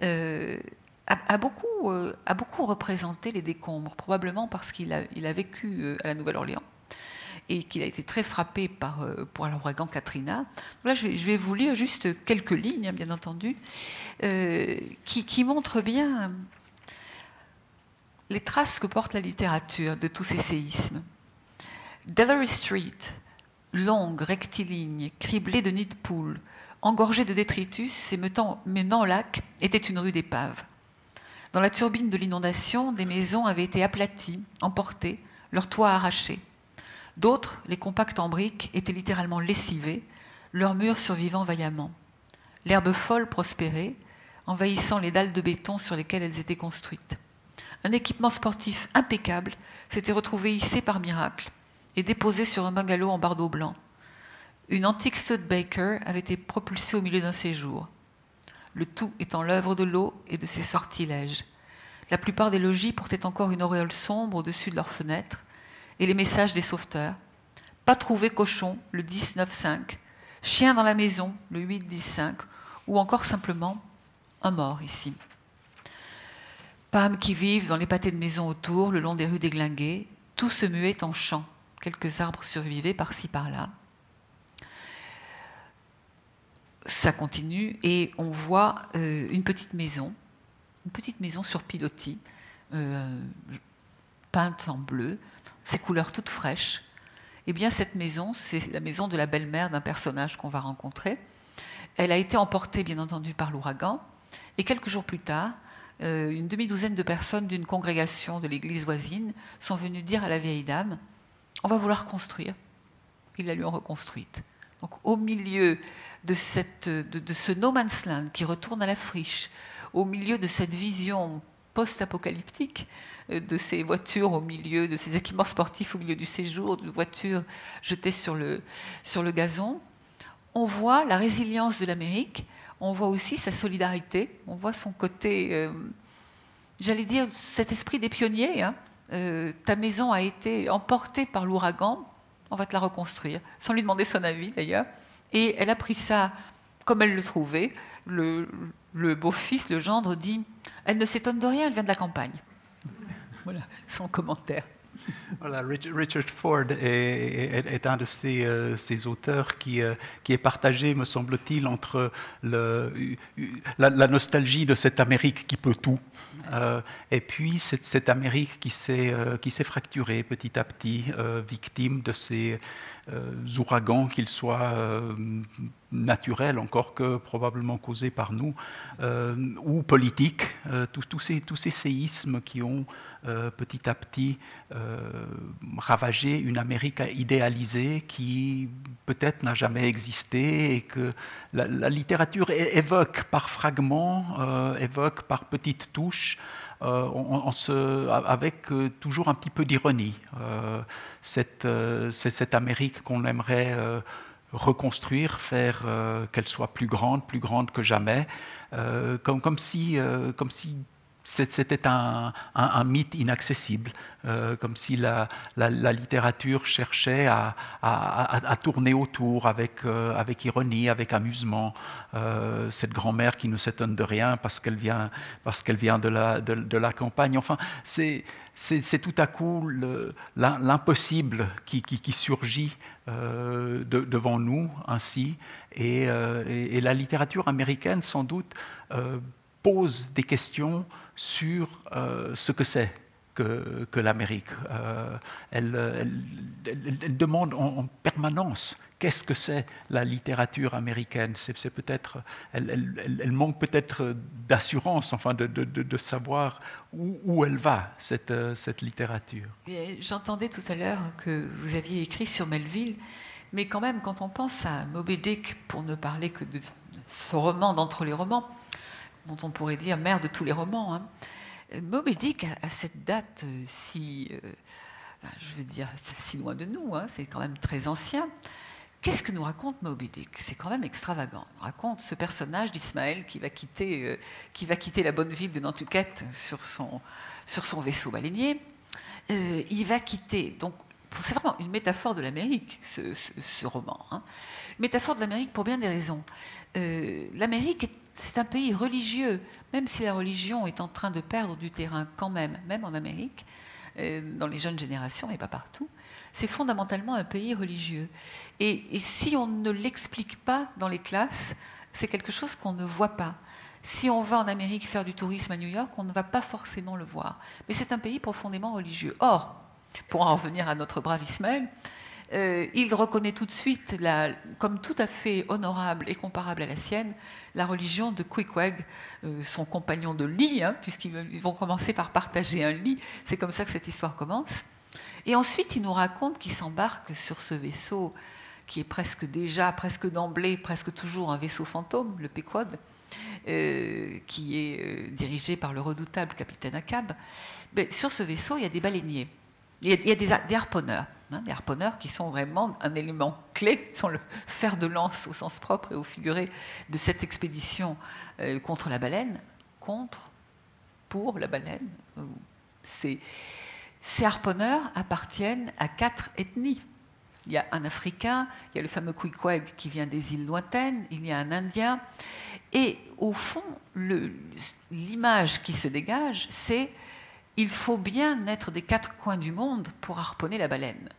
a, beaucoup, représenté les décombres, probablement parce qu'il a, il a vécu à la Nouvelle-Orléans et qu'il a été très frappé par euh, l'ouragan Katrina. Là, je vais, vous lire juste quelques lignes, hein, bien entendu, euh, qui, montrent bien les traces que porte la littérature de tous ces séismes. Delaware Street, longue, rectiligne, criblée de nids de poules, engorgée de détritus et menant au lac, était une rue d'épave. Dans la turbine de l'inondation, des maisons avaient été aplaties, emportées, leurs toits arrachés. D'autres, les compacts en briques, étaient littéralement lessivés, leurs murs survivant vaillamment. L'herbe folle prospérait, envahissant les dalles de béton sur lesquelles elles étaient construites. Un équipement sportif impeccable s'était retrouvé hissé par miracle et déposé sur un bungalow en bardeau blanc. Une antique Studebaker avait été propulsée au milieu d'un séjour. Le tout étant l'œuvre de l'eau et de ses sortilèges. La plupart des logis portaient encore une auréole sombre au-dessus de leurs fenêtres, et les messages des sauveteurs. Pas trouvé cochon le 19-5, chien dans la maison le 8-10-5, ou encore simplement un mort ici. Pâmes qui vivent dans les pâtés de maisons autour, le long des rues déglinguées, tout se muait en chant, quelques arbres survivaient par-ci par-là. Ça continue et on voit euh, une petite maison, une petite maison sur pilotis, euh, peinte en bleu, ses couleurs toutes fraîches. Eh bien, cette maison, c'est la maison de la belle-mère d'un personnage qu'on va rencontrer. Elle a été emportée, bien entendu, par l'ouragan. Et quelques jours plus tard, euh, une demi-douzaine de personnes d'une congrégation de l'église voisine sont venues dire à la vieille dame On va vouloir construire. Ils la lui ont reconstruite. Donc, au milieu de, de ce no man's land qui retourne à la friche, au milieu de cette vision post-apocalyptique euh, de ces voitures au milieu, de ces équipements sportifs au milieu du séjour, de voitures jetées sur le, sur le gazon, on voit la résilience de l'Amérique, on voit aussi sa solidarité, on voit son côté, euh, j'allais dire, cet esprit des pionniers. Hein. Euh, ta maison a été emportée par l'ouragan, on va te la reconstruire, sans lui demander son avis d'ailleurs. Et elle a pris ça comme elle le trouvait. Le, beau-fils, le gendre, dit Elle ne s'étonne de rien, elle vient de la campagne. Voilà, son commentaire. Voilà, Richard Ford est, un de ces, euh, auteurs qui, euh, qui, est partagé, me semble-t-il, entre la, nostalgie de cette Amérique qui peut tout, euh, et puis cette, cette Amérique qui s'est fracturée petit à petit, victime de ces ouragans, qu'ils soient naturels encore que probablement causés par nous, ou politiques, tous, ces, tous ces séismes qui ont euh, petit à petit euh, ravager une Amérique idéalisée qui peut-être n'a jamais existé et que la, littérature évoque par fragments, euh, évoque par petites touches. Avec toujours un petit peu d'ironie. cette, cette Amérique qu'on aimerait reconstruire, faire qu'elle soit plus grande, plus grande que jamais, comme, comme si c'était un, mythe inaccessible, euh, comme si la, littérature cherchait à, tourner autour avec, euh, avec ironie, avec amusement. Euh, cette grand-mère qui ne s'étonne de rien parce qu'elle vient, parce qu'elle vient de, la, de, la campagne. Enfin, c'est, tout à coup l'impossible qui, qui, surgit devant nous ainsi. Et, la littérature américaine, sans doute, pose des questions sur euh, ce que c'est que, que l'Amérique. Euh, elle, demande en, permanence qu'est-ce que c'est la littérature américaine. C'est, peut-être, elle, manque peut-être d'assurance, enfin, de, savoir où, elle va cette, cette littérature. J'entendais tout à l'heure que vous aviez écrit sur Melville, mais quand même, quand on pense à Moby Dick, pour ne parler que de ce roman d'entre les romans, dont on pourrait dire mère de tous les romans. Hein. À, cette date euh, si, euh, ben, je veux dire, si loin de nous, hein, c'est quand même très ancien. Qu'est-ce que nous raconte Moby C'est quand même extravagant. On raconte ce personnage d'Ismaël qui va quitter, euh, qui va quitter la bonne ville de Nantucket sur son, sur son vaisseau baleinier. il va quitter, donc c'est vraiment une métaphore de l'Amérique, ce, roman. Hein. Métaphore de l'Amérique pour bien des raisons. L'Amérique est c'est un pays religieux, même si la religion est en train de perdre du terrain quand même, même en Amérique, euh, dans les jeunes générations, mais pas partout, c'est fondamentalement un pays religieux. Et, si on ne l'explique pas dans les classes, c'est quelque chose qu'on ne voit pas. Si on va en Amérique faire du tourisme à New York, on ne va pas forcément le voir. Mais c'est un pays profondément religieux. Or, pour en revenir à notre brave Ismaël, euh, il reconnaît tout de suite, comme tout à fait honorable et comparable à la sienne, la religion de Queequeg, euh, son compagnon de lit, hein, puisqu'ils vont commencer par partager un lit. C'est comme ça que cette histoire commence. Et ensuite, il nous raconte qu'il s'embarque sur ce vaisseau qui est presque déjà, presque d'emblée, presque toujours un vaisseau fantôme, le Pequod, euh, qui est dirigé par le redoutable capitaine Akab. Mais sur ce vaisseau, il y a des baleiniers, il y a, des harponneurs. Hein, les harponneurs qui sont vraiment un élément clé, sont le fer de lance au sens propre et au figuré de cette expédition euh, contre la baleine, contre, pour la baleine. Ces, ces harponneurs appartiennent à quatre ethnies. Il y a un Africain, il y a le fameux Queequeg qui vient des îles lointaines, il y a un Indien. Et au fond, l'image qui se dégage, c'est il faut bien être des quatre coins du monde pour harponner la baleine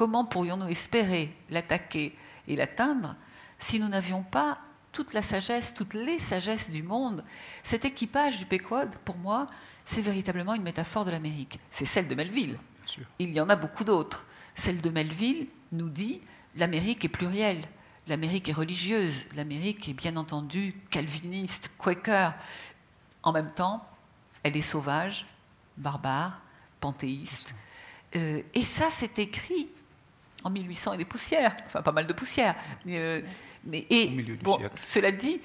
comment pourrions-nous espérer l'attaquer et l'atteindre si nous n'avions pas toute la sagesse, toutes les sagesses du monde? Cet équipage du Péquod, pour moi, c'est véritablement une métaphore de l'Amérique. C'est celle de Melville. Il y en a beaucoup d'autres. Celle de Melville nous dit l'Amérique est plurielle, l'Amérique est religieuse, l'Amérique est bien entendu calviniste, quaker. En même temps, elle est sauvage, barbare, panthéiste. Euh, et ça, c'est écrit en 1800 et des poussières, enfin pas mal de poussières. Euh, mais, et, cela dit,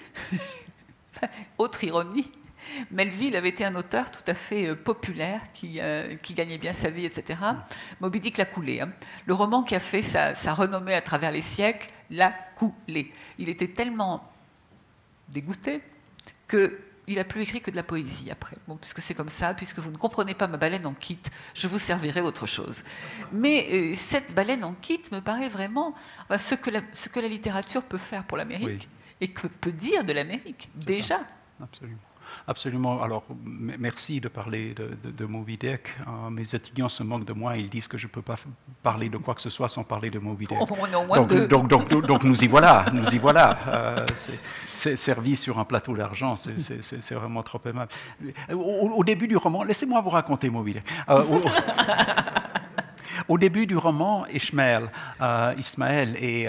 autre ironie, Melville avait été un auteur tout à fait euh, populaire qui, qui gagnait bien sa vie, etc. Moby Dick l'a coulé. Hein. Le roman qui a fait sa, sa, renommée à travers les siècles l'a coulé. Il était tellement dégoûté que il n'a plus écrit que de la poésie après. Bon, puisque c'est comme ça, puisque vous ne comprenez pas ma baleine en kit, je vous servirai autre chose. Mais euh, cette baleine en kit me paraît vraiment ce, que la, ce que la littérature peut faire pour l'Amérique et que peut dire de l'Amérique, déjà. Absolument. Absolument. Alors, merci de parler de, Moby Dick. Euh, mes étudiants se moquent de moi. Ils disent que je ne peux pas parler de quoi que ce soit sans parler de Moby Dick. donc, donc, nous y voilà. Nous y voilà. Euh, c'est servi sur un plateau d'argent. C'est vraiment trop aimable. Au, début du roman, laissez-moi vous raconter Moby Dick. Euh, au, début du roman, Ishmael, Ismaël est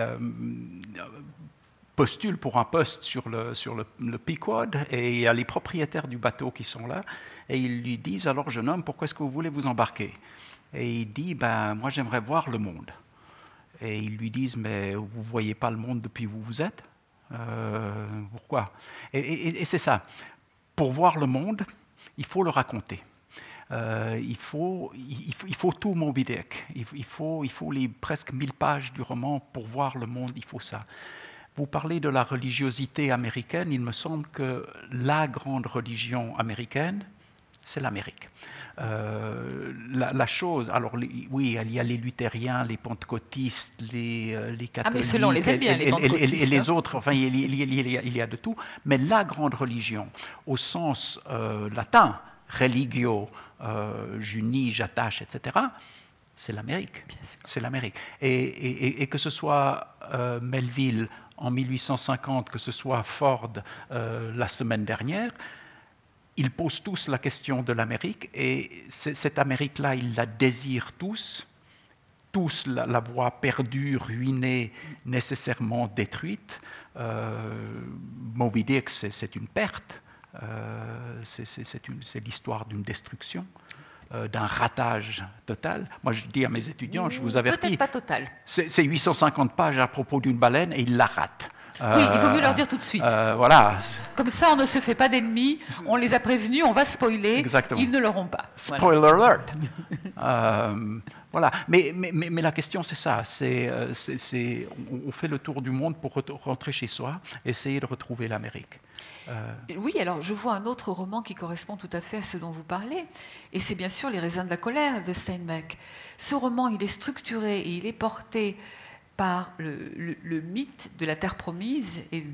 postule pour un poste sur le, sur le, Pequod et il y a les propriétaires du bateau qui sont là et ils lui disent alors jeune homme pourquoi est-ce que vous voulez vous embarquer? Et il dit ben moi j'aimerais voir le monde. Et ils lui disent mais vous voyez pas le monde depuis où vous êtes? Euh, pourquoi? Et, c'est ça. Pour voir le monde il faut le raconter. Euh, il, faut, il, faut, il, faut, tout Moby Dick. Il, faut, il faut les presque 1000 pages du roman pour voir le monde, il faut ça. Vous parlez de la religiosité américaine, il me semble que la grande religion américaine, c'est l'Amérique. Euh, la, chose, alors oui, il y a les luthériens, les pentecôtistes, les, euh, les catholiques, ah mais selon les et, les, les, autres, enfin il y, a, de tout, mais la grande religion, au sens euh, latin, religio, j'unis, j'attache, etc., c'est l'Amérique. C'est l'Amérique. Et, et, que ce soit Melville en 1850, que ce soit Ford euh, la semaine dernière, ils posent tous la question de l'Amérique et cette Amérique-là, ils la désirent tous, tous la, voient perdue, ruinée, nécessairement détruite. Euh, Moby Dick, c'est une perte, euh, c'est l'histoire d'une destruction. Euh, d'un ratage total. Moi, je dis à mes étudiants, je vous avertis. Peut-être pas total. C'est 850 pages à propos d'une baleine et ils la ratent. oui, il vaut mieux leur dire tout de suite. Euh, voilà. Comme ça, on ne se fait pas d'ennemis, on les a prévenus, on va spoiler, Exactement. ils ne l'auront pas. Spoiler alert. Euh, voilà. Mais, mais, mais, la question, c'est ça. C'est, on fait le tour du monde pour rentrer chez soi, essayer de retrouver l'Amérique. Euh, oui, alors je vois un autre roman qui correspond tout à fait à ce dont vous parlez, et c'est bien sûr Les raisins de la colère de Steinbeck. Ce roman, il est structuré et il est porté par le, mythe de la terre promise et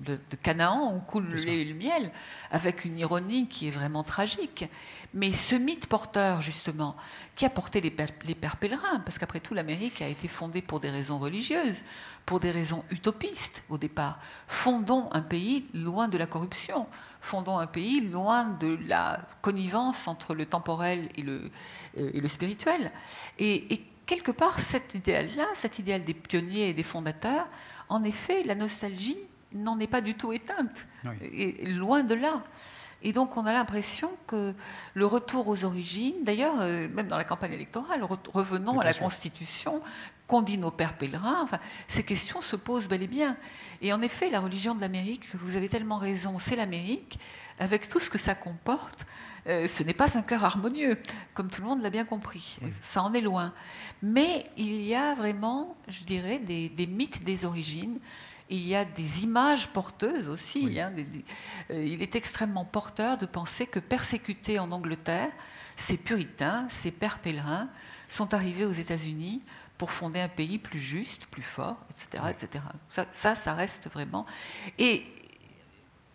de, Canaan, où coule le lait et le miel, avec une ironie qui est vraiment tragique. Mais ce mythe porteur, justement, qui a porté les, les pères pèlerins, parce qu'après tout, l'Amérique a été fondée pour des raisons religieuses, pour des raisons utopistes au départ. Fondons un pays loin de la corruption, fondons un pays loin de la connivence entre le temporel et le, euh, et le spirituel. Et, et quelque part, cet idéal-là, cet idéal des pionniers et des fondateurs, en effet, la nostalgie n'en est pas du tout éteinte, et loin de là. Et donc on a l'impression que le retour aux origines, d'ailleurs, euh, même dans la campagne électorale, revenons à la Constitution, qu'ont dit nos pères pèlerins, enfin, ces questions se posent bel et bien. Et en effet, la religion de l'Amérique, vous avez tellement raison, c'est l'Amérique, avec tout ce que ça comporte. Euh, ce n'est pas un cœur harmonieux, comme tout le monde l'a bien compris. Ça en est loin. Mais il y a vraiment, je dirais, des, mythes des origines. Il y a des images porteuses aussi. Hein, euh, il est extrêmement porteur de penser que persécutés en Angleterre, ces puritains, ces pères pèlerins, sont arrivés aux États-Unis pour fonder un pays plus juste, plus fort, etc. etc. Ça, ça, ça reste vraiment. Et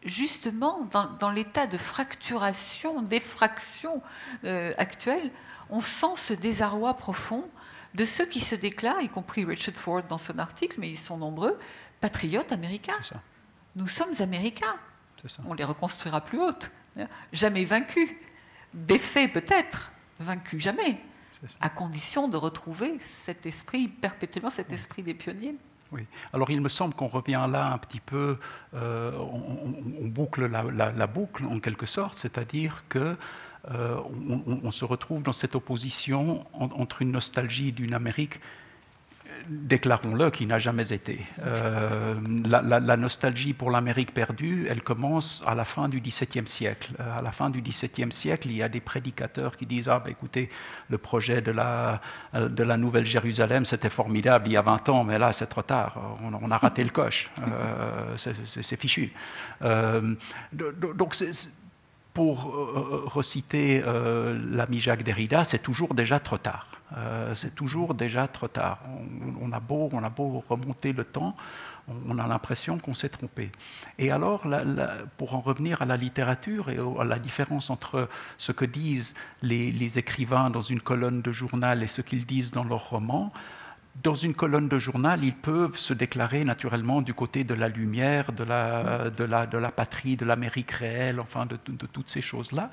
justement, dans, l'état de fracturation, d'effraction euh, actuelle, on sent ce désarroi profond de ceux qui se déclarent, y compris Richard Ford dans son article, mais ils sont nombreux, patriotes américains. Nous sommes américains. On les reconstruira plus hautes. Hein. Jamais vaincus. Défaits peut-être, vaincus jamais, à condition de retrouver cet esprit, perpétuellement cet esprit des pionniers. Alors il me semble qu'on revient là un petit peu, euh, on, boucle la, boucle en quelque sorte, c'est-à-dire que euh, on, se retrouve dans cette opposition entre une nostalgie d'une Amérique déclarons-le, qui n'a jamais été. Euh, la, nostalgie pour l'Amérique perdue, elle commence à la fin du XVIIe siècle. Euh, à la fin du XVIIe siècle, il y a des prédicateurs qui disent Ah, ben, écoutez, le projet de la, de la Nouvelle Jérusalem, c'était formidable il y a 20 ans, mais là, c'est trop tard. On, a raté le coche. Euh, c'est fichu. donc, pour reciter l'ami Jacques Derrida, c'est toujours déjà trop tard. Euh, c'est toujours déjà trop tard. On, a beau, remonter le temps, on, a l'impression qu'on s'est trompé. Et alors, pour en revenir à la littérature et à la différence entre ce que disent les, écrivains dans une colonne de journal et ce qu'ils disent dans leurs romans, dans une colonne de journal, ils peuvent se déclarer naturellement du côté de la lumière, de la, patrie, de l'Amérique réelle, enfin de toutes ces choses-là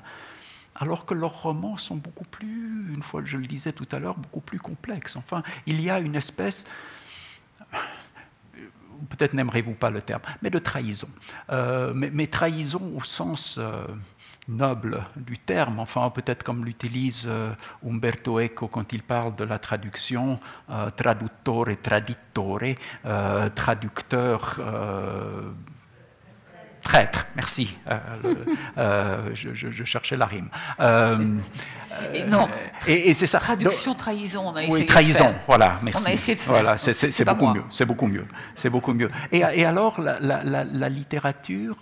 alors que leurs romans sont beaucoup plus, une fois je le disais tout à l'heure, beaucoup plus complexes. Enfin, il y a une espèce, peut-être n'aimerez-vous pas le terme, mais de trahison. Euh, mais, trahison au sens euh, noble du terme, enfin peut-être comme l'utilise euh, Umberto Eco quand il parle de la traduction, traduttore, traditore, traducteur Traître, merci. Euh, euh, je, cherchais la rime. Euh, et non. Et, c'est ça. Traduction trahison, on a essayé oui, trahison, voilà, merci. On a essayé de faire. Voilà, c'est beaucoup mieux. C'est beaucoup mieux. C'est beaucoup mieux. Et, alors, la, littérature,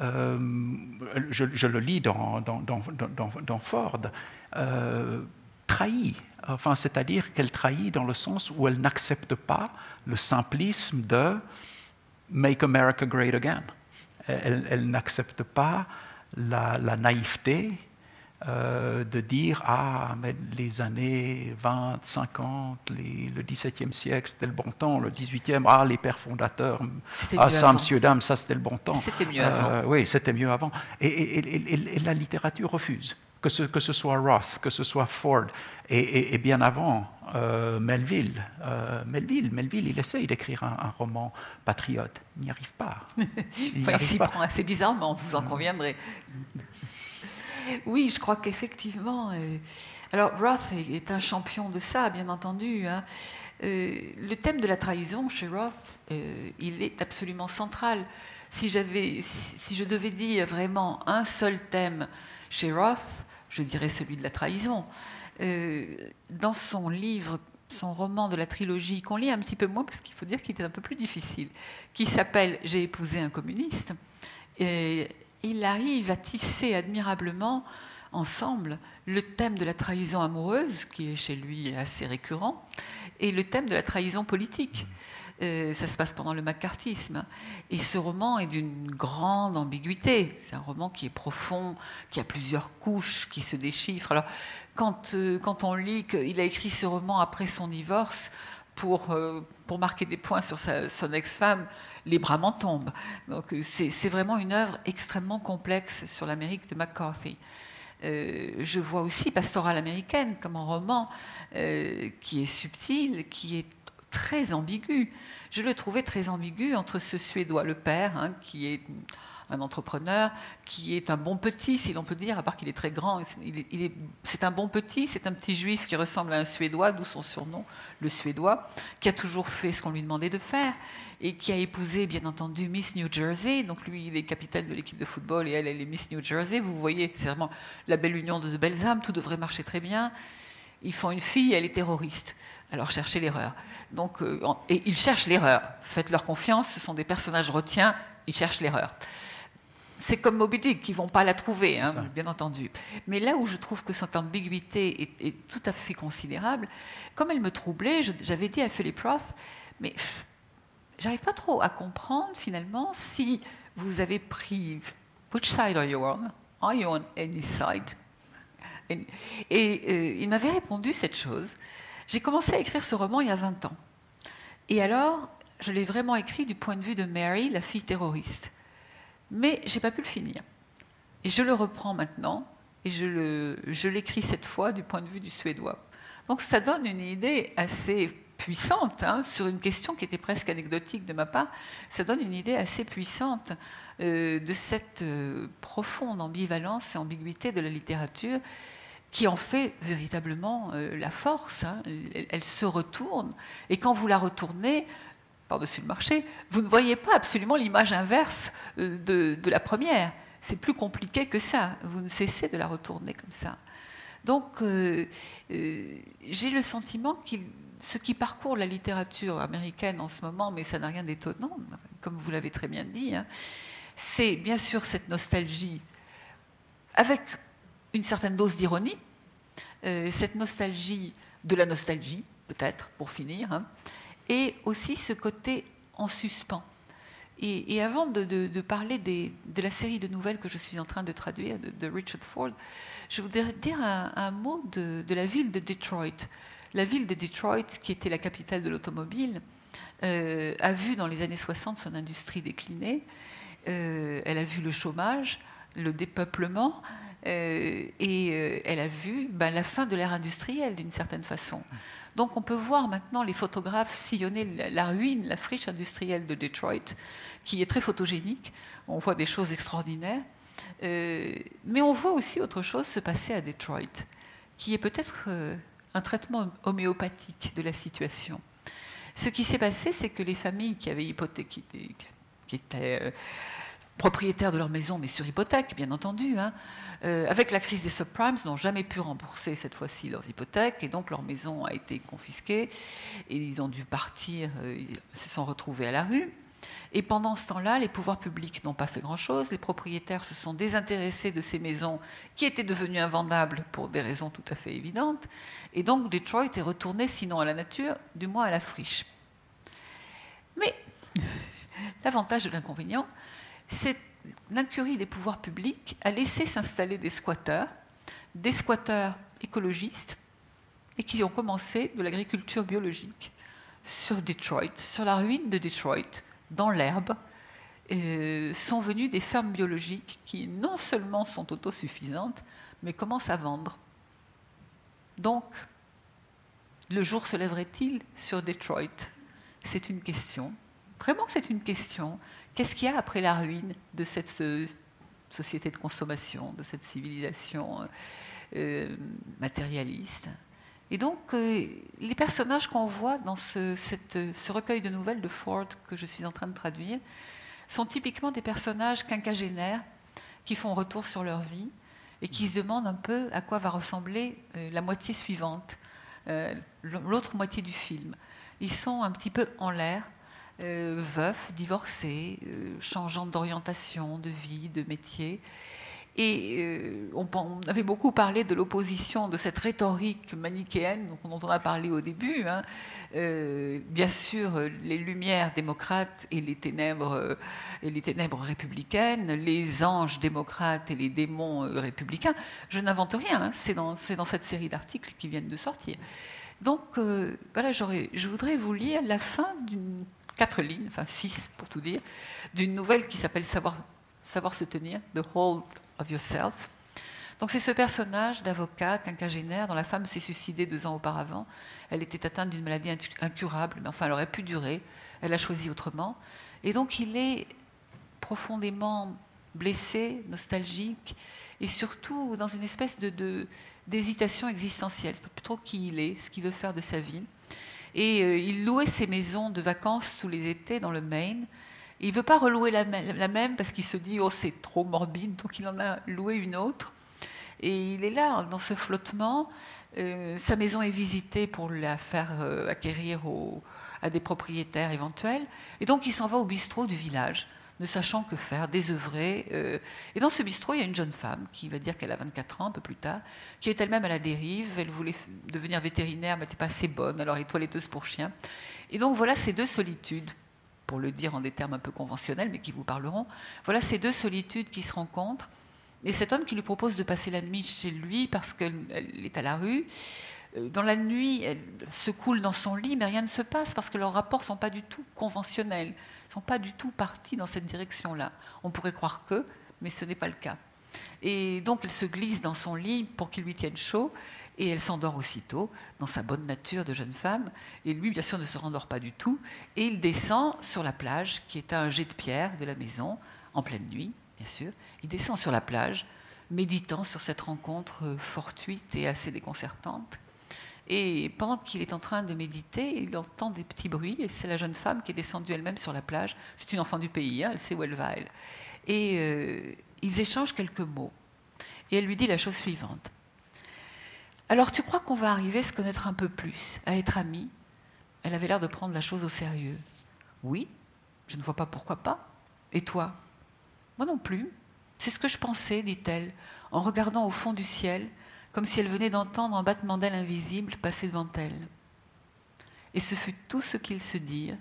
je, le lis dans, dans, dans, dans Ford, trahit. Enfin, c'est-à-dire qu'elle trahit dans le sens où elle n'accepte pas le simplisme de Make America Great Again elle, n'accepte pas la, naïveté euh, de dire Ah, mais les années 20, 50, le XVIIe siècle, c'était le bon temps, le XVIIIe, ah, les pères fondateurs, ah, ça, monsieur, dame, ça, c'était le bon temps. C'était mieux avant. Euh, oui, c'était mieux avant. et, la littérature refuse que ce, que ce soit Roth, que ce soit Ford, et, bien avant euh, Melville. Euh, Melville. Melville, il essaye d'écrire un, roman patriote, il n'y arrive pas. Il enfin, s'y prend assez bizarrement, vous en conviendrez. Oui, je crois qu'effectivement. Euh, alors, Roth est, un champion de ça, bien entendu. Hein. le thème de la trahison chez Roth, il est absolument central. Si, si je devais dire vraiment un seul thème chez Roth, je dirais celui de la trahison. Euh, dans son livre, son roman de la trilogie, qu'on lit un petit peu moins parce qu'il faut dire qu'il est un peu plus difficile, qui s'appelle J'ai épousé un communiste, il arrive à tisser admirablement ensemble le thème de la trahison amoureuse, qui est chez lui assez récurrent, et le thème de la trahison politique. Euh, ça se passe pendant le macartisme. Et ce roman est d'une grande ambiguïté. C'est un roman qui est profond, qui a plusieurs couches, qui se déchiffrent. Alors, quand, euh, quand on lit qu'il a écrit ce roman après son divorce, pour, euh, pour, marquer des points sur son ex-femme, les bras m'en tombent. Donc c'est vraiment une œuvre extrêmement complexe sur l'Amérique de McCarthy. je vois aussi Pastorale américaine comme un roman qui est subtil, qui est très ambigu. Je le trouvais très ambigu entre ce Suédois, le père, hein, qui est un entrepreneur, qui est un bon petit, si l'on peut dire, à part qu'il est très grand. C'est un bon petit, c'est un petit juif qui ressemble à un Suédois, d'où son surnom, le Suédois, qui a toujours fait ce qu'on lui demandait de faire et qui a épousé, bien entendu, Miss New Jersey. Donc lui, il est capitaine de l'équipe de football et elle, elle est Miss New Jersey. Vous voyez, c'est vraiment la belle union de belles âmes, tout devrait marcher très bien. Ils font une fille, elle est terroriste. Alors cherchez l'erreur. Donc, euh, et ils cherchent l'erreur. Faites-leur confiance, ce sont des personnages retiens, ils cherchent l'erreur. C'est comme Moby Dick, qui vont pas la trouver, hein, bien entendu. Mais là où je trouve que cette ambiguïté est, tout à fait considérable, comme elle me troublait, j'avais dit à Philip Roth, mais j'arrive pas trop à comprendre finalement si vous avez pris which side are you on? Are you on any side? Et, et il m'avait répondu cette chose. J'ai commencé à écrire ce roman il y a 20 ans. Et alors, je l'ai vraiment écrit du point de vue de Mary, la fille terroriste. Mais j'ai pas pu le finir. Et je le reprends maintenant, et je l'écris cette fois du point de vue du suédois. Donc ça donne une idée assez puissante hein, sur une question qui était presque anecdotique de ma part. Ça donne une idée assez puissante euh, de cette euh, profonde ambivalence et ambiguïté de la littérature qui en fait véritablement euh, la force. Hein. Elle, se retourne. Et quand vous la retournez par-dessus le marché, vous ne voyez pas absolument l'image inverse euh, de, la première. C'est plus compliqué que ça. Vous ne cessez de la retourner comme ça. Donc, euh, j'ai le sentiment que ce qui parcourt la littérature américaine en ce moment, mais ça n'a rien d'étonnant, comme vous l'avez très bien dit, hein, c'est bien sûr cette nostalgie avec une certaine dose d'ironie, euh, cette nostalgie de la nostalgie, peut-être, pour finir, hein, et aussi ce côté en suspens. Et, avant de, parler de la série de nouvelles que je suis en train de traduire de, Richard Ford, je voudrais dire un, mot de, la ville de Detroit. La ville de Detroit, qui était la capitale de l'automobile, euh, a vu dans les années 60 son industrie décliner. Euh, elle a vu le chômage, le dépeuplement, euh, et euh, elle a vu ben, la fin de l'ère industrielle d'une certaine façon. Donc on peut voir maintenant les photographes sillonner la, ruine, la friche industrielle de Detroit, qui est très photogénique. On voit des choses extraordinaires. Euh, mais on voit aussi autre chose se passer à Detroit, qui est peut-être un traitement homéopathique de la situation. Ce qui s'est passé, c'est que les familles qui avaient hypothéqué, qui étaient propriétaires de leur maison, mais sur hypothèque, bien entendu, hein. euh, avec la crise des subprimes, n'ont jamais pu rembourser cette fois-ci leurs hypothèques, et donc leur maison a été confisquée, et ils ont dû partir, euh, ils se sont retrouvés à la rue. Et pendant ce temps-là, les pouvoirs publics n'ont pas fait grand-chose, les propriétaires se sont désintéressés de ces maisons qui étaient devenues invendables pour des raisons tout à fait évidentes, et donc Detroit est retourné, sinon à la nature, du moins à la friche. Mais l'avantage de l'inconvénient, l'incurie des pouvoirs publics a laissé s'installer des squatteurs, des squatteurs écologistes, et qui ont commencé de l'agriculture biologique sur Detroit, sur la ruine de Detroit, dans l'herbe, euh, sont venus des fermes biologiques qui non seulement sont autosuffisantes, mais commencent à vendre. Donc, le jour se lèverait-il sur Detroit? C'est une question. Vraiment, c'est une question. Qu'est-ce qu'il y a après la ruine de cette société de consommation, de cette civilisation euh, matérialiste? Et donc, euh, les personnages qu'on voit dans ce, ce, recueil de nouvelles de Ford que je suis en train de traduire sont typiquement des personnages quinquagénaires qui font retour sur leur vie et qui se demandent un peu à quoi va ressembler euh, la moitié suivante, l'autre moitié du film. Ils sont un petit peu en l'air euh, veufs, divorcés, euh, changeant d'orientation, de vie, de métier. Et euh, on, avait beaucoup parlé de l'opposition, de cette rhétorique manichéenne dont on a parlé au début. Hein. bien sûr, les lumières démocrates et les ténèbres, et les ténèbres républicaines, les anges démocrates et les démons républicains. Je n'invente rien, hein. c'est dans, cette série d'articles qui viennent de sortir. Donc, voilà, je voudrais vous lire la fin d'une quatre lignes, enfin six pour tout dire, d'une nouvelle qui s'appelle Savoir, Savoir se tenir, The Hold of Yourself. Donc c'est ce personnage d'avocat quinquagénaire dont la femme s'est suicidée deux ans auparavant. Elle était atteinte d'une maladie incurable, mais enfin elle aurait pu durer. Elle a choisi autrement. Et donc il est profondément blessé, nostalgique, et surtout dans une espèce de, d'hésitation existentielle. Je ne plus trop qui il est, ce qu'il veut faire de sa vie. Et euh, il louait ses maisons de vacances tous les étés dans le Maine. il ne veut pas relouer la, même parce qu'il se dit oh c'est trop morbide, donc il en a loué une autre. Et il est là dans ce flottement. Euh, sa maison est visitée pour la faire euh, acquérir à des propriétaires éventuels. Et donc il s'en va au bistrot du village ne sachant que faire, désœuvré. Euh, et dans ce bistrot, il y a une jeune femme qui va dire qu'elle a 24 ans, un peu plus tard, qui est elle-même à la dérive. Elle voulait devenir vétérinaire, mais n'était pas assez bonne, alors elle est toiletteuse pour chiens. Et donc voilà ces deux solitudes pour le dire en des termes un peu conventionnels, mais qui vous parleront. Voilà ces deux solitudes qui se rencontrent. Et cet homme qui lui propose de passer la nuit chez lui parce qu'elle est à la rue, euh, dans la nuit, elle se coule dans son lit, mais rien ne se passe parce que leurs rapports sont pas du tout conventionnels, ne sont pas du tout partis dans cette direction-là. On pourrait croire que, mais ce n'est pas le cas. Et donc elle se glisse dans son lit pour qu'il lui tienne chaud, et elle s'endort aussitôt dans sa bonne nature de jeune femme. Et lui, bien sûr, ne se rendort pas du tout, et il descend sur la plage, qui est à un jet de pierre de la maison, en pleine nuit, bien sûr. Il descend sur la plage, méditant sur cette rencontre fortuite et assez déconcertante. Et pendant qu'il est en train de méditer, il entend des petits bruits, et c'est la jeune femme qui est descendue elle-même sur la plage. C'est une enfant du pays, hein, elle sait où elle va. Et euh, ils échangent quelques mots. Et elle lui dit la chose suivante. Alors tu crois qu'on va arriver à se connaître un peu plus, à être amis? Elle avait l'air de prendre la chose au sérieux. Oui, je ne vois pas pourquoi pas. Et toi Moi non plus. C'est ce que je pensais, dit-elle, en regardant au fond du ciel comme si elle venait d'entendre un battement d'ailes invisible passer devant elle. Et ce fut tout ce qu'ils se dirent,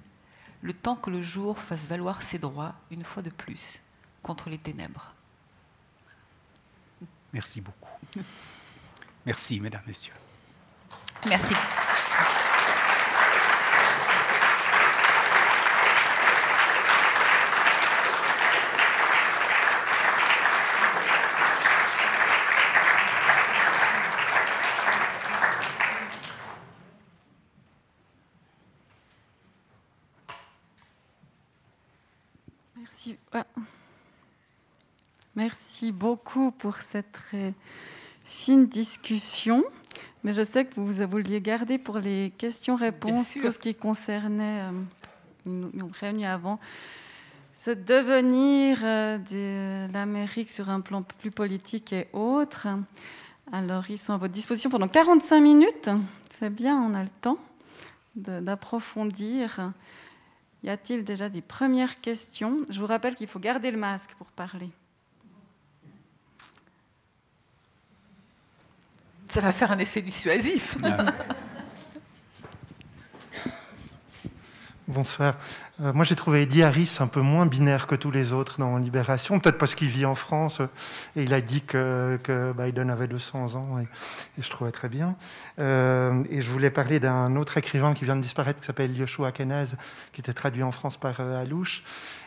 le temps que le jour fasse valoir ses droits une fois de plus contre les ténèbres. Merci beaucoup. Merci, mesdames, messieurs. Merci. Merci beaucoup pour cette très fine discussion. Mais je sais que vous vouliez garder pour les questions-réponses tout ce qui concernait, euh, nous m'ont prévenu avant, ce devenir euh, de l'Amérique sur un plan plus politique et autre. Alors, ils sont à votre disposition pendant 45 minutes. C'est bien, on a le temps d'approfondir. Y a-t-il déjà des premières questions? Je vous rappelle qu'il faut garder le masque pour parler. Ça va faire un effet dissuasif. Ah Bonsoir. Euh, moi, j'ai trouvé Eddie Harris un peu moins binaire que tous les autres dans Libération, peut-être parce qu'il vit en France et il a dit que, Biden avait 200 ans et, je trouvais très bien. Euh, et je voulais parler d'un autre écrivain qui vient de disparaître qui s'appelle Yoshua Kenez, qui était traduit en France par euh, Alouche.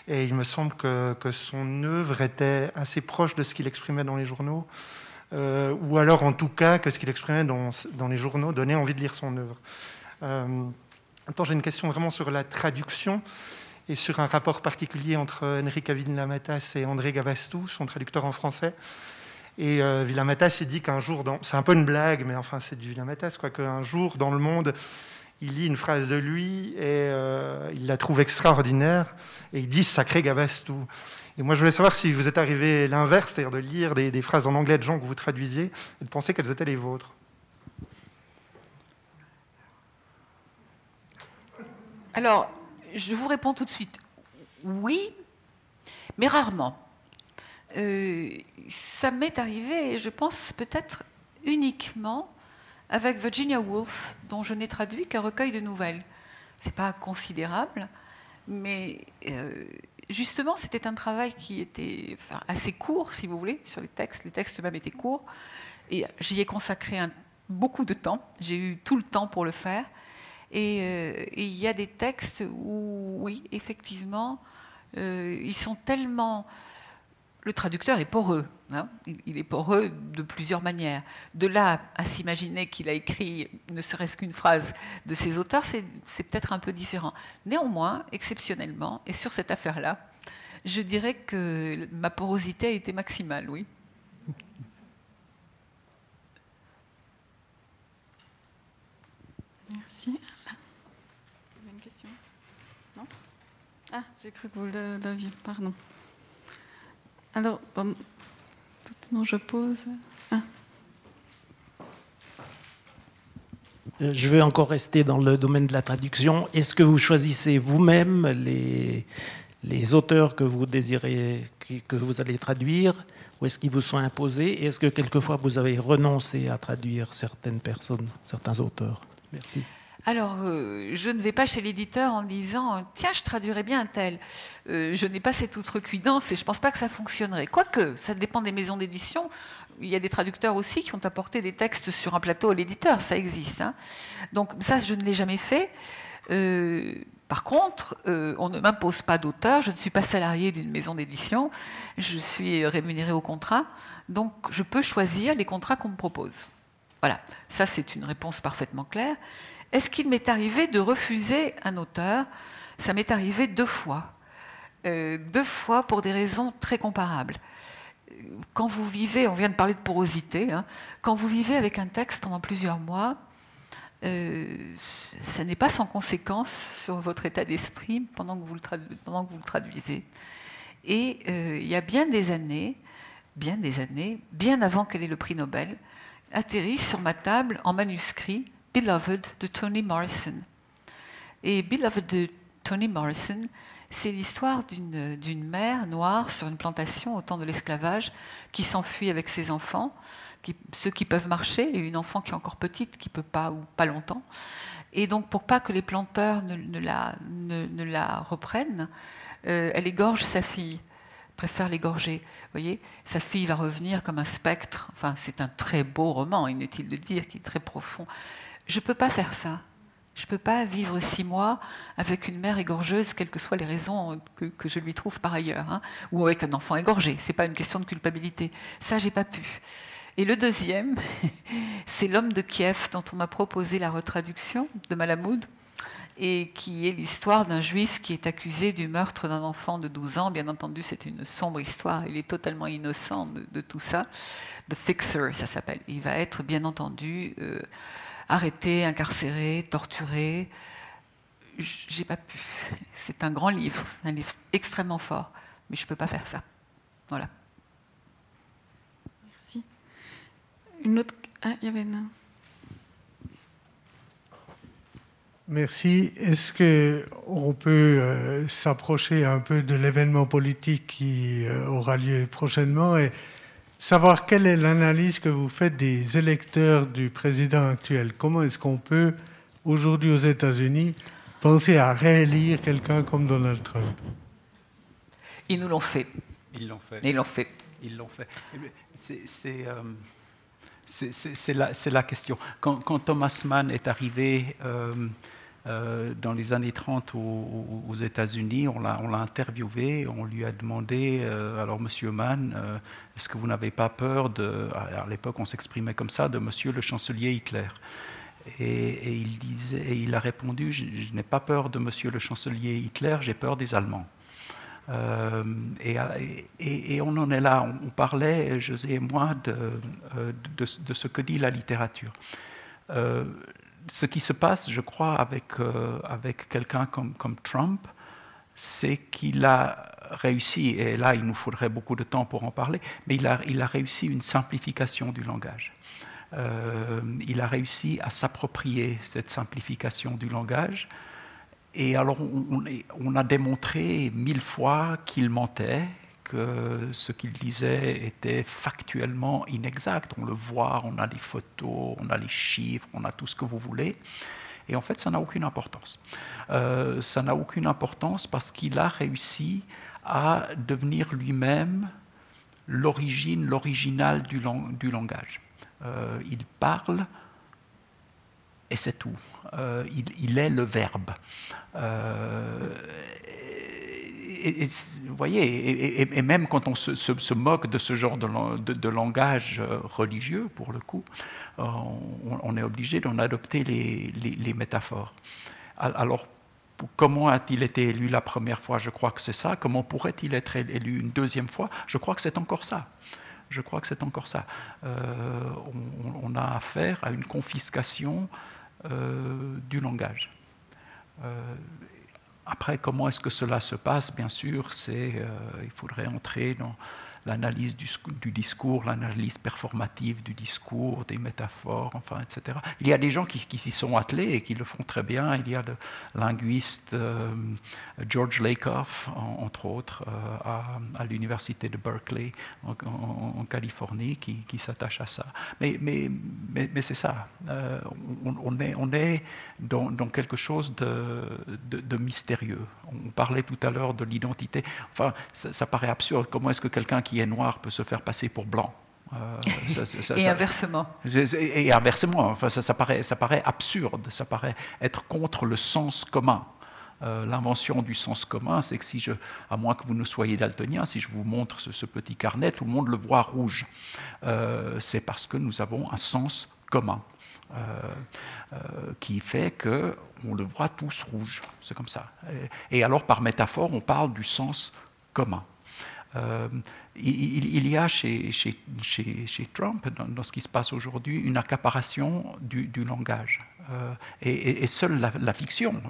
Et il me semble que, que son œuvre était assez proche de ce qu'il exprimait dans les journaux. Euh, ou alors en tout cas que ce qu'il exprimait dans, les journaux donnait envie de lire son œuvre. Euh, j'ai une question vraiment sur la traduction et sur un rapport particulier entre Enrique Villamatas et André Gavastou, son traducteur en français. Et euh, Villamatas, il dit qu'un jour, c'est un peu une blague, mais enfin c'est du Villamatas, quoi, qu'un jour dans le monde, il lit une phrase de lui et euh, il la trouve extraordinaire et il dit sacré Gavastou. Et moi, je voulais savoir si vous êtes arrivé l'inverse, c'est-à-dire de lire des, phrases en anglais de gens que vous traduisiez et de penser qu'elles étaient les vôtres. Alors, je vous réponds tout de suite. Oui, mais rarement. Euh, ça m'est arrivé, je pense peut-être uniquement avec Virginia Woolf, dont je n'ai traduit qu'un recueil de nouvelles. C'est pas considérable, mais euh, justement, c'était un travail qui était assez court, si vous voulez, sur les textes. Les textes même étaient courts. Et j'y ai consacré beaucoup de temps. J'ai eu tout le temps pour le faire. Euh, et il y a des textes où, oui, effectivement, euh, ils sont tellement le traducteur est poreux. Hein. il est poreux de plusieurs manières. De là à s'imaginer qu'il a écrit ne serait-ce qu'une phrase de ses auteurs, c'est peut-être un peu différent. Néanmoins, exceptionnellement, et sur cette affaire-là, je dirais que ma porosité a été maximale, oui. Merci. Une question? Non? Ah, j'ai cru que vous l'aviez, pardon. Alors, bon, je pose. Ah. Euh, je vais encore rester dans le domaine de la traduction. Est-ce que vous choisissez vous-même les, les auteurs que vous désirez, que vous allez traduire, ou est-ce qu'ils vous sont imposés? Et est-ce que quelquefois vous avez renoncé à traduire certaines personnes, certains auteurs? Merci. Alors, euh, je ne vais pas chez l'éditeur en disant tiens, je traduirais bien un tel. Euh, je n'ai pas cette outrecuidance et je ne pense pas que ça fonctionnerait. Quoique, ça dépend des maisons d'édition. Il y a des traducteurs aussi qui ont apporté des textes sur un plateau à l'éditeur, ça existe. Hein. Donc, ça, je ne l'ai jamais fait. Euh, par contre, on ne m'impose pas d'auteur, je ne suis pas salarié d'une maison d'édition, je suis rémunéré au contrat, donc je peux choisir les contrats qu'on me propose. Voilà, ça c'est une réponse parfaitement claire. Est-ce qu'il m'est arrivé de refuser un auteur? Ça m'est arrivé deux fois. Euh, deux fois pour des raisons très comparables. Quand vous vivez, on vient de parler de porosité, hein, quand vous vivez avec un texte pendant plusieurs mois, euh, ça n'est pas sans conséquence sur votre état d'esprit pendant, que vous le traduisez. Et euh, il y a bien des années, bien des années, bien avant qu'elle ait le prix Nobel, atterrit sur ma table en manuscrit Beloved de Toni Morrison. Et Beloved de Toni Morrison, c'est l'histoire d'une mère noire sur une plantation au temps de l'esclavage qui s'enfuit avec ses enfants, ceux qui peuvent marcher, et une enfant qui est encore petite, qui ne peut pas ou pas longtemps. Et donc, pour pas que les planteurs ne, la, ne, reprennent, euh, elle égorge sa fille préfère l'égorger. Voyez, sa fille va revenir comme un spectre. Enfin, c'est un très beau roman, inutile de dire, qui est très profond. Je ne peux pas faire ça. Je ne peux pas vivre six mois avec une mère égorgeuse, quelles que soient les raisons que, je lui trouve par ailleurs, hein, ou avec un enfant égorgé. Ce n'est pas une question de culpabilité. Ça, j'ai pas pu. Et le deuxième, c'est L'homme de Kiev, dont on m'a proposé la retraduction de Malamoud, et qui est l'histoire d'un juif qui est accusé du meurtre d'un enfant de 12 ans. Bien entendu, c'est une sombre histoire. Il est totalement innocent de, tout ça. The Fixer, ça s'appelle. Il va être, bien entendu, euh, arrêté, incarcéré, torturé. J'ai pas pu. C'est un grand livre, un livre extrêmement fort, mais je peux pas faire ça. Voilà. Merci. Une autre. Ah, il y avait une. Merci. Est-ce que on peut euh, s'approcher un peu de l'événement politique qui euh, aura lieu prochainement et savoir quelle est l'analyse que vous faites des électeurs du président actuel. Comment est-ce qu'on peut, aujourd'hui aux États-Unis, penser à réélire quelqu'un comme Donald Trump? Ils nous l'ont fait. Ils l'ont fait. Ils l'ont fait. Ils l'ont fait. C'est la, la, question. Quand, quand, Thomas Mann est arrivé euh, euh, dans les années 30 aux, États-Unis. On l'a interviewé, on lui a demandé euh, Alors, monsieur Mann, euh, est-ce que vous n'avez pas peur de. À l'époque, on s'exprimait comme ça, de monsieur le chancelier Hitler. Et, il, disait, il a répondu Je, n'ai pas peur de monsieur le chancelier Hitler, j'ai peur des Allemands. Et, on en est là. On, parlait, José et moi, de, ce que dit la littérature ce qui se passe, je crois, avec, euh, avec quelqu'un comme, comme Trump, c'est qu'il a réussi, et là il nous faudrait beaucoup de temps pour en parler, mais il a, il a réussi une simplification du langage. Euh, il a réussi à s'approprier cette simplification du langage. Et alors on, on a démontré mille fois qu'il mentait, ce qu'il disait était factuellement inexact. On le voit, on a les photos, on a les chiffres, on a tout ce que vous voulez. Et en fait, ça n'a aucune importance. Euh, ça n'a aucune importance parce qu'il a réussi à devenir lui-même l'origine, l'original du, du, langage. Euh, il parle et c'est tout. Euh, il, il, est le verbe et, voyez, et, même quand on se, moque de ce genre de, langage euh, religieux, pour le coup, euh, on, est obligé d'en adopter les, métaphores. Alors, comment a-t-il été élu la première fois? Je crois que c'est ça. Comment pourrait-il être élu une deuxième fois? Je crois que c'est encore ça. Je crois que c'est encore ça. Euh, on, a affaire à une confiscation du langage. Après, comment est-ce que cela se passe? Bien sûr, c'est, euh, il faudrait entrer dans l'analyse du, discours, l'analyse performative du discours, des métaphores, enfin, etc. Il y a des gens qui, s'y sont attelés et qui le font très bien. Il y a le linguiste euh, George Lakoff, entre autres, euh, à, l'université de Berkeley, en, Californie, qui, s'attache à ça. Mais, c'est ça. Euh, on, est, dans, quelque chose de, mystérieux. On parlait tout à l'heure de l'identité. Enfin, ça, paraît absurde. Comment est-ce que quelqu'un qui est noir peut se faire passer pour blanc euh, et inversement. Et, inversement, enfin, ça, paraît, ça paraît absurde, ça paraît être contre le sens commun. Euh, l'invention du sens commun, c'est que si je, à moins que vous ne soyez daltonien, si je vous montre ce, petit carnet, tout le monde le voit rouge. Euh, c'est parce que nous avons un sens commun. qui fait que on le voit tous rouge. C'est comme ça. Et, alors, par métaphore, on parle du sens commun. Euh, il, y a chez, Trump, dans, ce qui se passe aujourd'hui, une accaparation du, langage. Euh, et, seule la, fiction,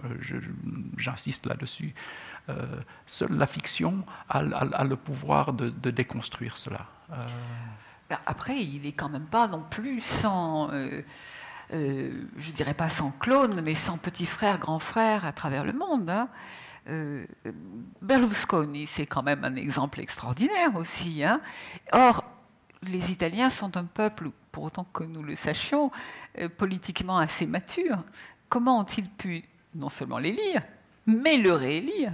j'insiste là-dessus, euh, seule la fiction a, le pouvoir de, déconstruire cela. Après, il n'est quand même pas non plus sans... je dirais pas sans clone, mais sans petit frère, grand frère à travers le monde. Hein. Euh, Berlusconi, c'est quand même un exemple extraordinaire aussi. Hein. Or, les Italiens sont un peuple, pour autant que nous le sachions, euh, politiquement assez mature. Comment ont-ils pu non seulement les lire, mais le réélire?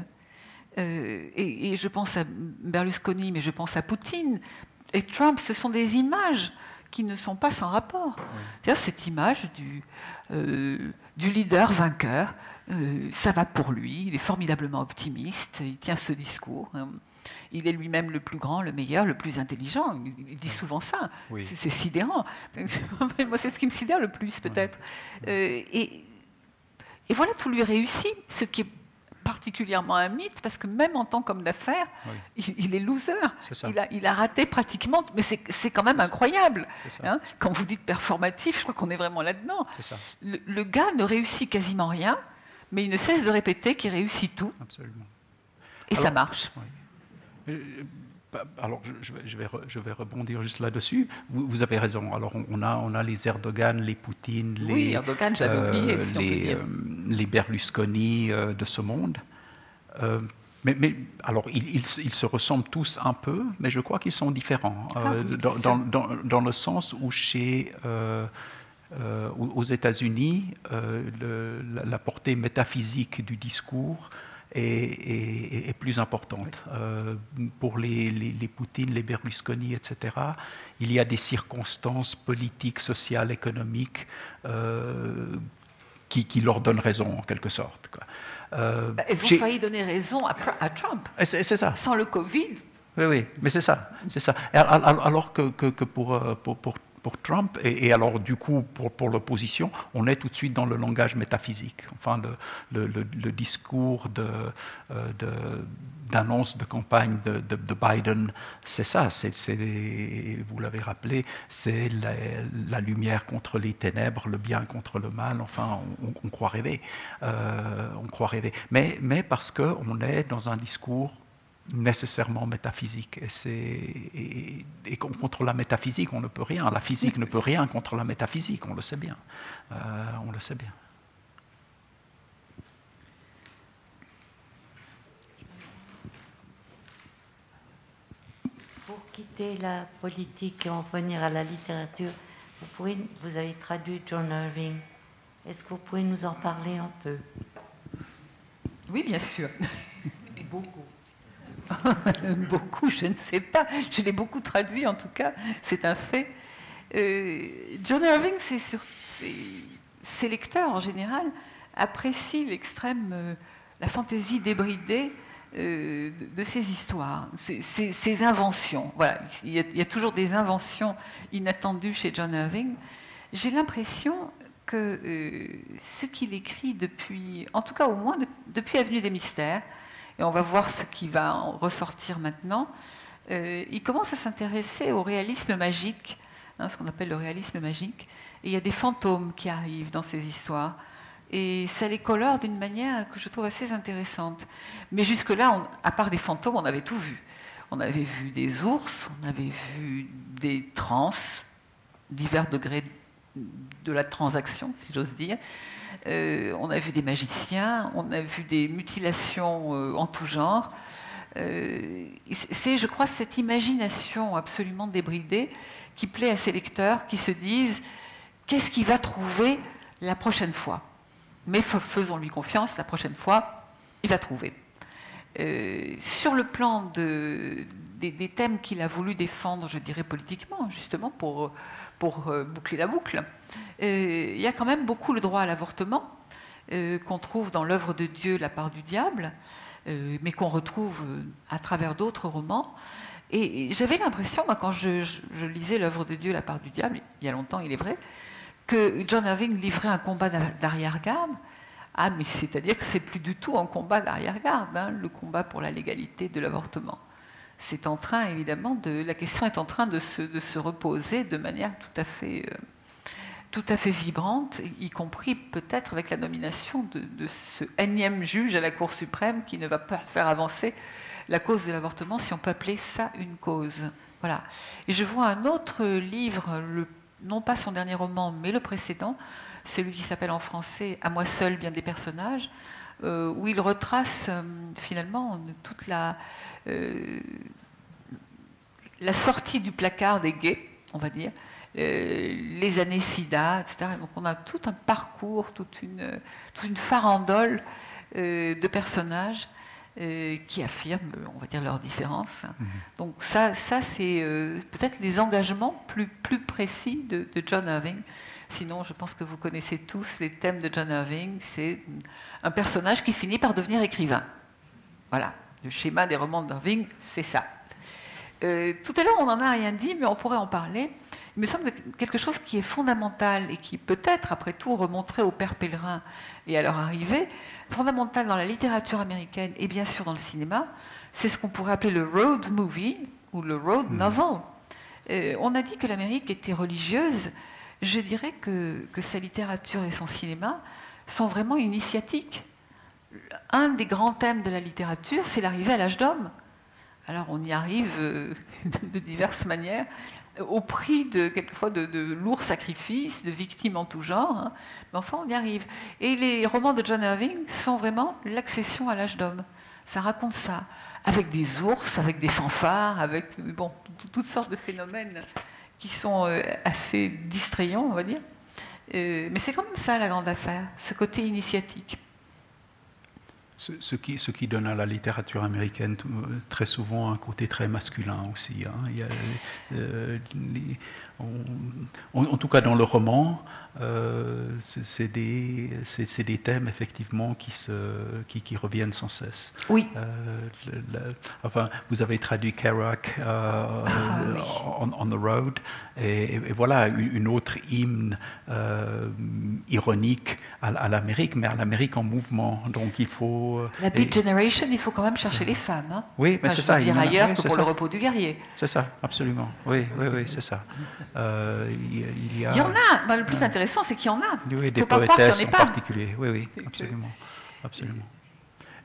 Euh, et, je pense à Berlusconi, mais je pense à Poutine et Trump, ce sont des images qui ne sont pas sans rapport. C'est-à-dire cette image du, du leader vainqueur euh, ça va pour lui, il est formidablement optimiste, il tient ce discours. Hein. Il est lui-même le plus grand, le meilleur, le plus intelligent. Il dit souvent ça. C'est sidérant. Moi, c'est ce qui me sidère le plus, peut-être. Euh, et, voilà, tout lui réussit, ce qui est particulièrement un mythe, parce que même en tant qu'homme d'affaires, il, est loser. il, a, raté pratiquement, mais c'est quand même incroyable. Hein. Quand vous dites performatif, je crois qu'on est vraiment là-dedans. le, gars ne réussit quasiment rien mais il ne cesse de répéter qu'il réussit tout. Absolument. Et ça marche. Euh, alors, je, vais, je, vais, rebondir juste là-dessus. Vous, avez raison. Alors, on a, on a les Erdogan, les Poutine, les, oui, Erdogan, euh, oublié, les, euh, les, Berlusconi de ce monde. mais, mais, alors, ils, ils, se ressemblent tous un peu, mais je crois qu'ils sont différents. Ah dans, dans, dans, le sens où chez euh, aux États-Unis, euh, la, portée métaphysique du discours est, plus importante. Euh, pour les, les, Poutine, les Berlusconi, etc., il y a des circonstances politiques, sociales, économiques qui, leur donnent raison, en quelque sorte. Quoi. Elles ont failli donner raison à, Trump. C'est ça. Sans le Covid. Oui, oui, mais c'est ça, c'est ça. Alors que, que, pour, pour, pour, Trump, et, alors du coup pour, pour l'opposition, on est tout de suite dans le langage métaphysique, enfin le, le, discours de, euh, de, d'annonce de campagne de, de, Biden, c'est ça, c'est, vous l'avez rappelé, c'est la, lumière contre les ténèbres, le bien contre le mal, enfin on, croit rêver, euh, on croit rêver, mais, mais parce qu'on est dans un discours nécessairement métaphysique. Et, et, contre la métaphysique, on ne peut rien. La physique ne peut rien contre la métaphysique, on le sait bien. Euh, on le sait bien. Pour quitter la politique et en revenir à la littérature, vous, pouvez, vous avez traduit John Irving. Est-ce que vous pouvez nous en parler un peu? Oui, bien sûr. Beaucoup. beaucoup, je ne sais pas. Je l'ai beaucoup traduit en tout cas, c'est un fait. Euh, John Irving, ses lecteurs en général apprécient l'extrême, euh, la fantaisie débridée euh, de, ses histoires, ses, inventions. Voilà, il y, a, toujours des inventions inattendues chez John Irving. J'ai l'impression que ce qu'il écrit depuis, en tout cas au moins depuis Avenue des Mystères, et on va voir ce qui va ressortir maintenant, euh, il commence à s'intéresser au réalisme magique, hein, ce qu'on appelle le réalisme magique. Et il y a des fantômes qui arrivent dans ces histoires. Et ça les colore d'une manière que je trouve assez intéressante. Mais jusque-là, à part des fantômes, on avait tout vu. On avait vu des ours, on avait vu des trans, divers degrés de la transaction, si j'ose dire. Euh, on a vu des magiciens, on a vu des mutilations euh, en tout genre. Euh, c'est, je crois, cette imagination absolument débridée qui plaît à ces lecteurs qui se disent qu'est-ce qu'il va trouver la prochaine fois? Mais faisons-lui confiance, la prochaine fois, il va trouver. sur le plan de, des, thèmes qu'il a voulu défendre, je dirais politiquement, justement, pour, pour boucler la boucle, il y a quand même beaucoup le droit à l'avortement, qu'on trouve dans l'œuvre de Dieu, La part du diable, euh, mais qu'on retrouve euh, à travers d'autres romans. Et j'avais l'impression, quand je, lisais l'œuvre de Dieu, La part du diable, il y a longtemps, il est vrai, que John Irving livrait un combat d'arrière-garde. Ah, mais c'est-à-dire que c'est plus du tout un combat d'arrière-garde, hein, le combat pour la légalité de l'avortement. C'est en train, évidemment, de, la question est en train de se, de se reposer de manière tout à fait euh, tout à fait vibrante, y compris peut-être avec la nomination de, ce énième juge à la Cour suprême qui ne va pas faire avancer la cause de l'avortement, si on peut appeler ça une cause. Voilà. Et je vois un autre livre, non pas son dernier roman, mais le précédent, celui qui s'appelle en français À moi seul, bien des personnages, où il retrace euh, finalement toute la, euh, la sortie du placard des gays, on va dire, euh, les années SIDA, etc. Donc on a tout un parcours, toute une, toute une farandole euh, de personnages euh, qui affirment, on va dire, leurs différences. Mhm. Donc ça, ça c'est peut-être les engagements plus, plus précis de, John Irving. Sinon, je pense que vous connaissez tous les thèmes de John Irving. C'est un personnage qui finit par devenir écrivain. Voilà, le schéma des romans d'Irving, c'est ça. tout à l'heure, on n'en a rien dit, mais on pourrait en parler. Il me semble que quelque chose qui est fondamental et qui peut-être, après tout, remonterait au Père Pèlerin et à leur arrivée, fondamental dans la littérature américaine et bien sûr dans le cinéma, c'est ce qu'on pourrait appeler le road movie ou le road hmm. novel. Euh, on a dit que l'Amérique était religieuse. Je dirais que, sa littérature et son cinéma sont vraiment initiatiques. Un des grands thèmes de la littérature, c'est l'arrivée à l'âge d'homme. Alors on y arrive euh, de diverses manières au prix de quelquefois de, lourds sacrifices, de victimes en tout genre. Hein. Mais enfin, on y arrive. Et les romans de John Irving sont vraiment l'accession à l'âge d'homme. Ça raconte ça, avec des ours, avec des fanfares, avec bon, toutes sortes de phénomènes qui sont euh, assez distrayants, on va dire. Euh, mais c'est comme ça la grande affaire, ce côté initiatique. Ce, qui, donne à la littérature américaine très souvent un côté très masculin aussi. Hein. Il y a, euh, en, tout cas dans le roman, euh, c'est des, des, thèmes effectivement qui, se, qui, qui reviennent sans cesse. Oui. Euh, enfin, vous avez traduit Kerouac euh, ah, on, the Road, et, voilà une autre hymne ironique à, l'Amérique, mais à l'Amérique en mouvement. Donc il faut. La Beat Generation, il faut quand même chercher les femmes. Hein. Oui, mais c'est ça. Dire ailleurs que pour le repos du guerrier. C'est ça, absolument. Oui, oui, oui, c'est ça. Il, y a... il y en a. Bah, le plus intéressant c'est qu'il y en a. Oui, des poétesses en, particulier. Oui, oui, absolument. absolument.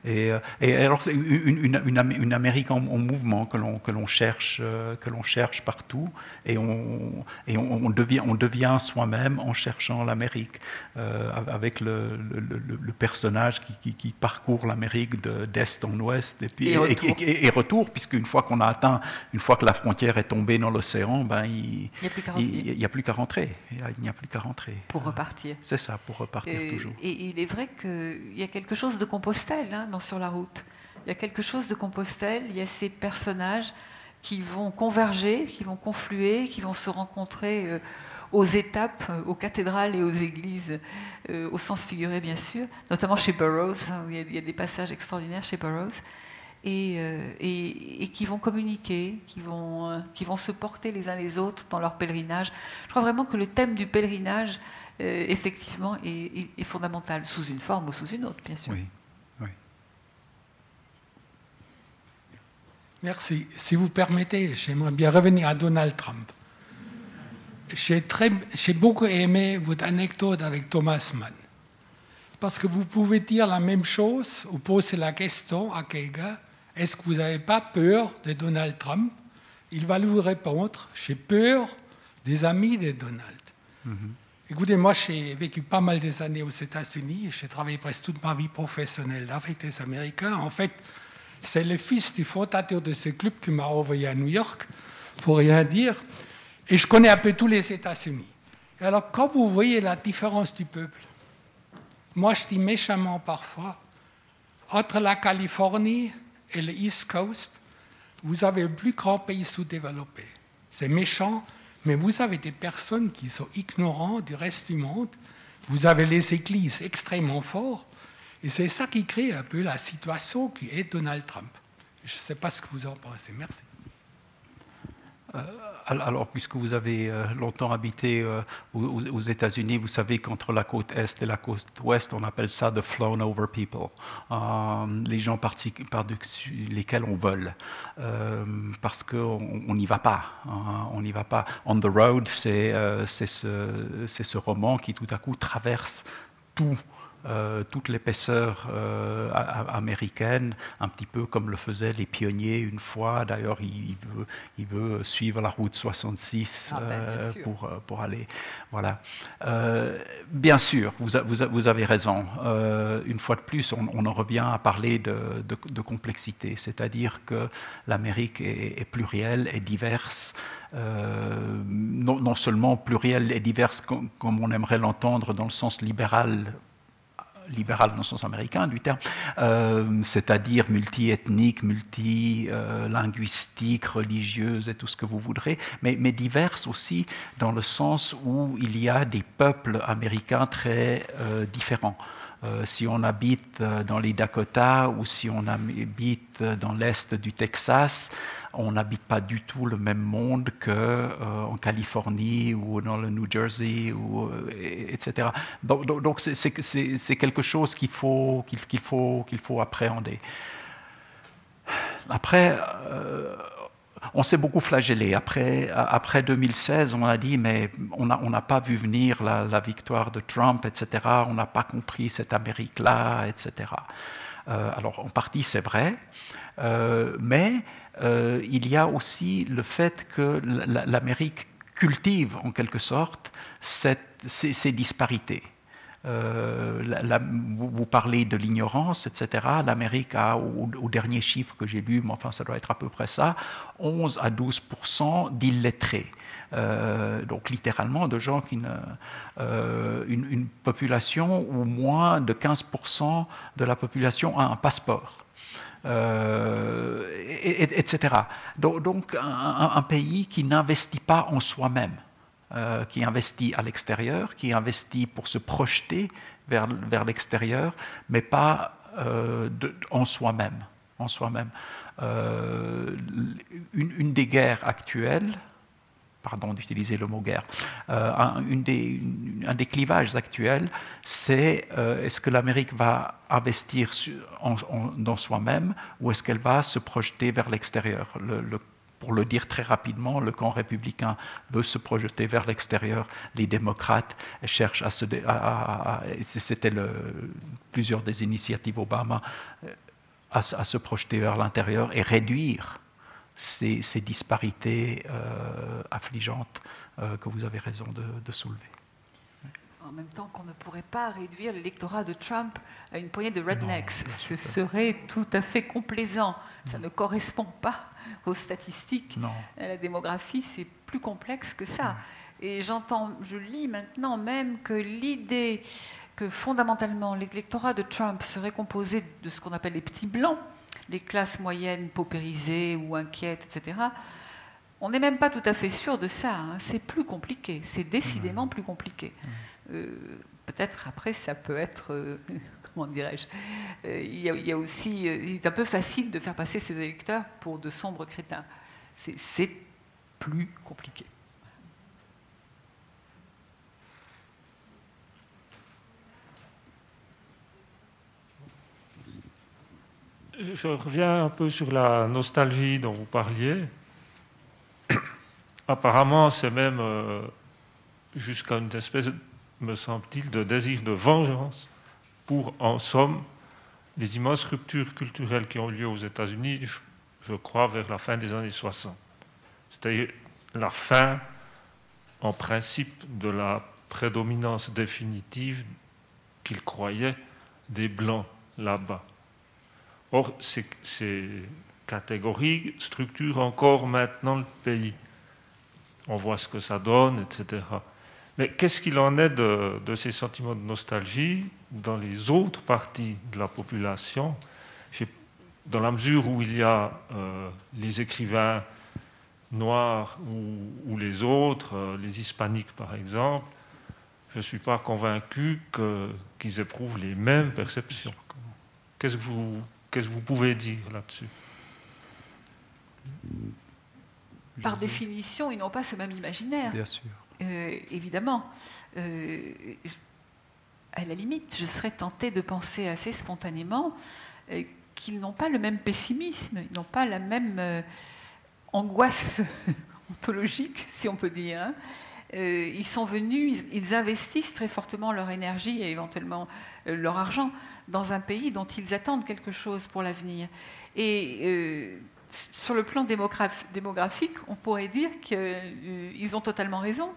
Et, euh, et, alors, c'est une, une, Amérique en, mouvement que l'on, que l'on cherche, euh, que l'on cherche partout, et on, et on, devient, on devient soi-même en cherchant l'Amérique, euh, avec le, le, personnage qui, qui, parcourt l'Amérique d'est en ouest, et, puis, et, retour. puisqu'une fois qu'on a atteint, une fois que la frontière est tombée dans l'océan, ben, il n'y a plus qu'à rentrer. Il n'y a plus qu'à rentrer. Pour repartir. C'est ça, pour repartir toujours. Et il est vrai qu'il y a quelque chose de Compostelle. Hein, sur la route. Il y a quelque chose de Compostelle, il y a ces personnages qui vont converger, qui vont confluer, qui vont se rencontrer euh, aux étapes, euh, aux cathédrales et aux églises, euh, au sens figuré bien sûr, notamment chez Burroughs. Hein, il, y a, des passages extraordinaires chez Burroughs. Et, qui vont communiquer, qui vont, qui vont se porter les uns les autres dans leur pèlerinage. Je crois vraiment que le thème du pèlerinage, effectivement, est, est, fondamental, sous une forme ou sous une autre, bien sûr. Oui. Merci. Si vous permettez, j'aimerais bien revenir à Donald Trump. J'ai, beaucoup aimé votre anecdote avec Thomas Mann. Parce que vous pouvez dire la même chose ou poser la question à quelqu'un est-ce que vous n'avez pas peur de Donald Trump? Il va vous répondre, j'ai peur des amis de Donald. Mm-hmm. Écoutez, moi j'ai vécu pas mal des années aux États-Unis, j'ai travaillé presque toute ma vie professionnelle avec les Américains. En fait, c'est le fils du fondateur de ce club qui m'a envoyé à New York, pour rien dire, et je connais un peu tous les États-Unis. Alors quand vous voyez la différence du peuple, moi je dis méchamment parfois, entre la Californie et le East Coast, vous avez le plus grand pays sous-développé. C'est méchant, mais vous avez des personnes qui sont ignorantes du reste du monde. Vous avez les églises extrêmement fortes. Et c'est ça qui crée un peu la situation qui est Donald Trump. Je ne sais pas ce que vous en pensez. Merci. Euh, alors, puisque vous avez euh, longtemps habité euh, aux, États-Unis, vous savez qu'entre la côte est et la côte ouest, on appelle ça the flown over people, les gens par-dessus lesquels on vole, parce qu'on n'y va pas. Hein, on n'y va pas. On the road, c'est ce, ce, roman qui tout à coup traverse tout euh, toute l'épaisseur euh, américaine, un petit peu comme le faisaient les pionniers une fois. D'ailleurs, il, veut, il, veut, suivre la route 66 ah ben, euh, pour, pour aller. Voilà. bien sûr, vous, vous, avez raison. une fois de plus, on, en revient à parler de, de, complexité, c'est-à-dire que l'Amérique est, plurielle et diverse. non, non, seulement plurielle et diverse comme, comme on aimerait l'entendre dans le sens libéral libéral dans le sens américain du terme, euh, c'est-à-dire multi-ethnique, multi-linguistique, religieuse et tout ce que vous voudrez, mais, mais diverses aussi dans le sens où il y a des peuples américains très euh, différents. Euh, si on habite dans les Dakota ou si on habite dans l'est du Texas, on n'habite pas du tout le même monde qu'en euh, Californie ou dans le New Jersey, euh, etc. Donc, c'est quelque chose qu'il faut, qu'il faut, qu'il faut appréhender. Après, euh, on s'est beaucoup flagellé. Après, après 2016, on a dit, mais on n'a on pas vu venir la, victoire de Trump, etc. On n'a pas compris cette Amérique-là, etc. alors, en partie, c'est vrai, mais euh, il y a aussi le fait que l'Amérique cultive en quelque sorte ces, disparités. Euh, vous, parlez de l'ignorance, etc. L'Amérique a, au, dernier chiffre que j'ai lu, mais enfin ça doit être à peu près ça, 11 à 12% d'illettrés. Euh, donc littéralement de gens qui ne, une, une, population où moins de 15% de la population a un passeport. Euh, etc. Donc, un, pays qui n'investit pas en soi-même, euh, qui investit à l'extérieur, qui investit pour se projeter vers, vers l'extérieur, mais pas euh, en soi-même. En soi-même. Une, une, des guerres actuelles, pardon d'utiliser le mot guerre, euh, un, des, un, des, clivages actuels, c'est euh, est-ce que l'Amérique va investir dans soi-même ou est-ce qu'elle va se projeter vers l'extérieur? Le, pour le dire très rapidement, le camp républicain veut se projeter vers l'extérieur. Les démocrates cherchent à se. C'était plusieurs des initiatives Obama euh, à, à se projeter vers l'intérieur et réduire ces, disparités euh, affligeantes euh, que vous avez raison de, soulever. En même temps qu'on ne pourrait pas réduire l'électorat de Trump à une poignée de rednecks. Ce serait tout à fait complaisant. Ça ne correspond pas aux statistiques. Non. La démographie, c'est plus complexe que ça. Et j'entends, je lis maintenant même que l'idée que fondamentalement l'électorat de Trump serait composé de ce qu'on appelle les petits blancs, les classes moyennes paupérisées ou inquiètes, etc. On n'est même pas tout à fait sûr de ça. Hein. C'est plus compliqué. C'est décidément plus compliqué. Euh, peut-être après, ça peut être. Euh, comment dirais-je euh, il, y a aussi. il est un peu facile de faire passer ses électeurs pour de sombres crétins. C'est plus compliqué. je reviens un peu sur la nostalgie dont vous parliez. Apparemment, c'est même euh, jusqu'à une espèce, me semble-t-il, de désir de vengeance pour, en somme, les immenses ruptures culturelles qui ont lieu aux États-Unis, je crois, vers la fin des années 60. C'est-à-dire la fin, en principe, de la prédominance définitive qu'ils croyaient des Blancs là-bas. Or, ces, ces, catégories structurent encore maintenant le pays. On voit ce que ça donne, etc. Mais qu'est-ce qu'il en est de, ces sentiments de nostalgie dans les autres parties de la population? Dans la mesure où il y a euh, les écrivains noirs ou, les autres, euh, les hispaniques par exemple, je ne suis pas convaincu qu'ils éprouvent les mêmes perceptions. Qu'est-ce que vous, qu'est-ce que vous pouvez dire là-dessus? Par définition, ils n'ont pas ce même imaginaire. Bien sûr. Euh, évidemment. Euh, à la limite, je serais tentée de penser assez spontanément euh, qu'ils n'ont pas le même pessimisme, ils n'ont pas la même angoisse ontologique, si on peut dire. Hein. ils sont venus, ils, investissent très fortement leur énergie et éventuellement leur argent dans un pays dont ils attendent quelque chose pour l'avenir. Et sur le plan démographique, on pourrait dire qu'ils ont totalement raison,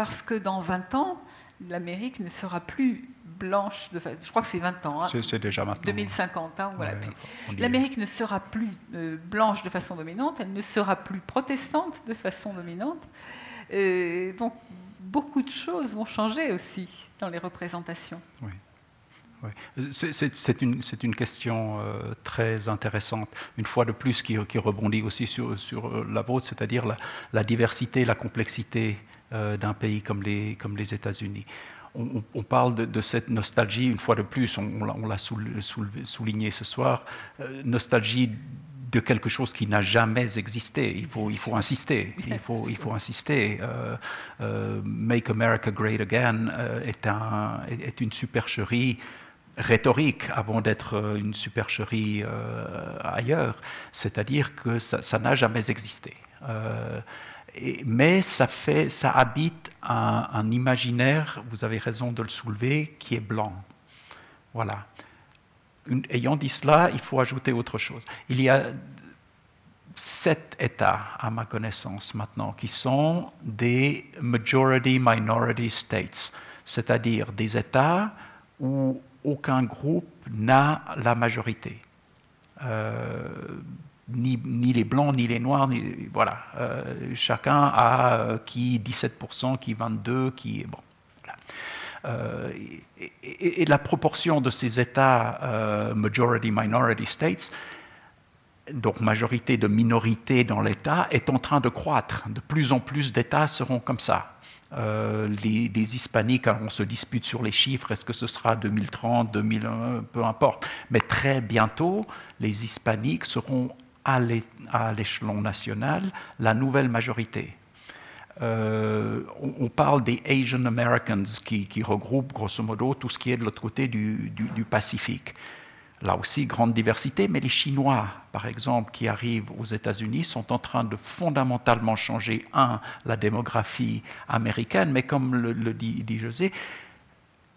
parce que dans 20 ans, l'Amérique ne sera plus blanche, de, je crois que c'est 20 ans. Hein. c'est déjà maintenant. 2050. Hein, voilà. L'Amérique ne sera plus euh, blanche de façon dominante, elle ne sera plus protestante de façon dominante. Euh, donc beaucoup de choses vont changer aussi dans les représentations. Oui. C'est une, une, question euh, très intéressante, une fois de plus qui, rebondit aussi sur, sur euh, la vôtre, c'est-à-dire la, la, diversité, la complexité euh, d'un pays comme les, comme les États-Unis. On, parle de, cette nostalgie, une fois de plus, on, l'a souligné ce soir, nostalgie de quelque chose qui n'a jamais existé. Il faut, il faut insister. Il faut, il faut insister. Make America Great Again est, un, est une supercherie rhétorique avant d'être euh, une supercherie euh, ailleurs, c'est-à-dire que ça n'a jamais existé. Euh, mais ça, fait, ça habite un, imaginaire, vous avez raison de le soulever, qui est blanc. Voilà. ayant dit cela, il faut ajouter autre chose. Il y a sept États, à ma connaissance maintenant, qui sont des majority minority states, c'est-à-dire des États où aucun groupe n'a la majorité. Euh, ni, les blancs, ni les noirs, voilà. Euh, chacun a euh, qui 17%, qui 22%, qui... Bon, et, la proportion de ces États majority-minority states, donc majorité de minorité dans l'État, est en train de croître. De plus en plus d'États seront comme ça. Euh, les, hispaniques, on se dispute sur les chiffres, est-ce que ce sera 2030, 2001, peu importe. Mais très bientôt, les hispaniques seront à l'échelon national la nouvelle majorité. Euh, on, parle des Asian Americans qui, regroupent grosso modo tout ce qui est de l'autre côté du Pacifique là aussi grande diversité, mais les Chinois, par exemple, qui arrivent aux États-Unis, sont en train de fondamentalement changer, un, la démographie américaine, mais comme le, dit, José,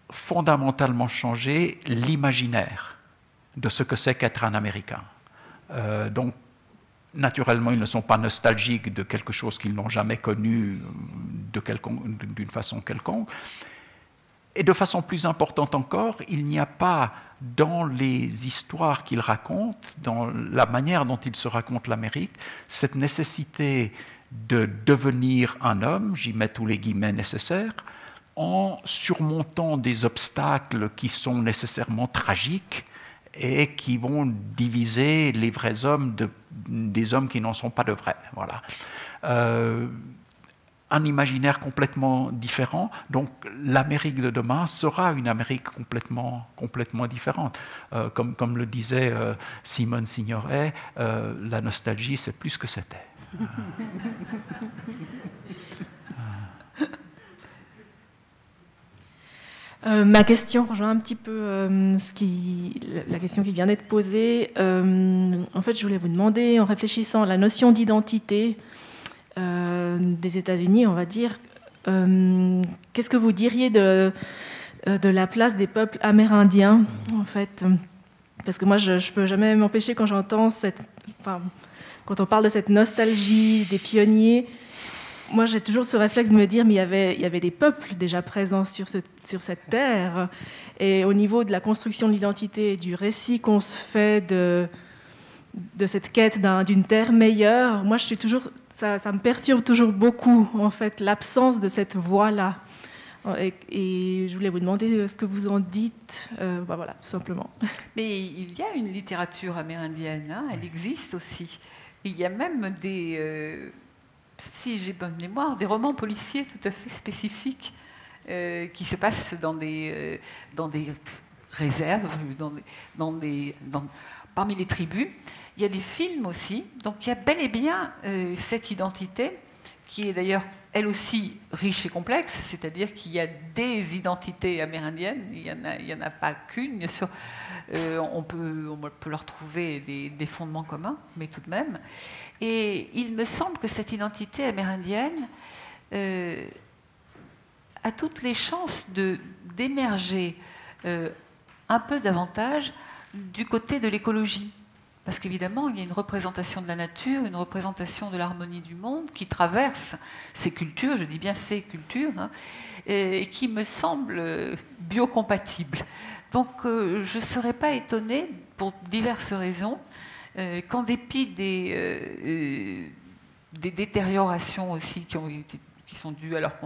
fondamentalement changer l'imaginaire de ce que c'est qu'être un Américain. Euh, donc, naturellement, ils ne sont pas nostalgiques de quelque chose qu'ils n'ont jamais connu d'une façon quelconque. Et de façon plus importante encore, il n'y a pas dans les histoires qu'il raconte, dans la manière dont il se raconte l'Amérique, cette nécessité de devenir un homme, j'y mets tous les guillemets nécessaires, en surmontant des obstacles qui sont nécessairement tragiques et qui vont diviser les vrais hommes de, des hommes qui n'en sont pas de vrais. Voilà. Euh, un imaginaire complètement différent. Donc l'Amérique de demain sera une Amérique complètement, complètement différente. Euh, comme, comme le disait euh, Simone Signoret, euh, la nostalgie, c'est plus que c'était. ma question rejoint un petit peu ce qui, la question qui vient d'être posée. en fait, je voulais vous demander, en réfléchissant à la notion d'identité, euh, des États-Unis, on va dire. Euh, qu'est-ce que vous diriez de, euh, de la place des peuples amérindiens, en fait? Parce que moi, je ne peux jamais m'empêcher quand j'entends cette. Quand on parle de cette nostalgie des pionniers, moi j'ai toujours ce réflexe de me dire, mais il y avait, des peuples déjà présents sur, ce, sur cette terre. Et au niveau de la construction de l'identité, du récit qu'on se fait de cette quête d'une terre meilleure, moi je suis toujours, ça, me perturbe toujours beaucoup, en fait, l'absence de cette voix-là. Et, je voulais vous demander ce que vous en dites, euh, bah voilà, tout simplement. Mais il y a une littérature amérindienne, hein, elle existe aussi. Il y a même des, euh, si j'ai bonne mémoire, des romans policiers tout à fait spécifiques euh, qui se passent dans des, dans des réserves, dans dans des, parmi les tribus. Il y a des films aussi, donc il y a bel et bien cette identité qui est d'ailleurs elle aussi riche et complexe, c'est-à-dire qu'il y a des identités amérindiennes, il n'y en, a pas qu'une, bien sûr, euh, on, peut, on peut leur trouver des, fondements communs, mais tout de même. Et il me semble que cette identité amérindienne euh, a toutes les chances d'émerger euh, un peu davantage du côté de l'écologie. Parce qu'évidemment, il y a une représentation de la nature, une représentation de l'harmonie du monde qui traverse ces cultures, je dis bien ces cultures, hein, et qui me semble biocompatible. Donc euh, je ne serais pas étonnée, pour diverses raisons, euh, qu'en dépit des, euh, des, détériorations aussi qui, sont dues à leurs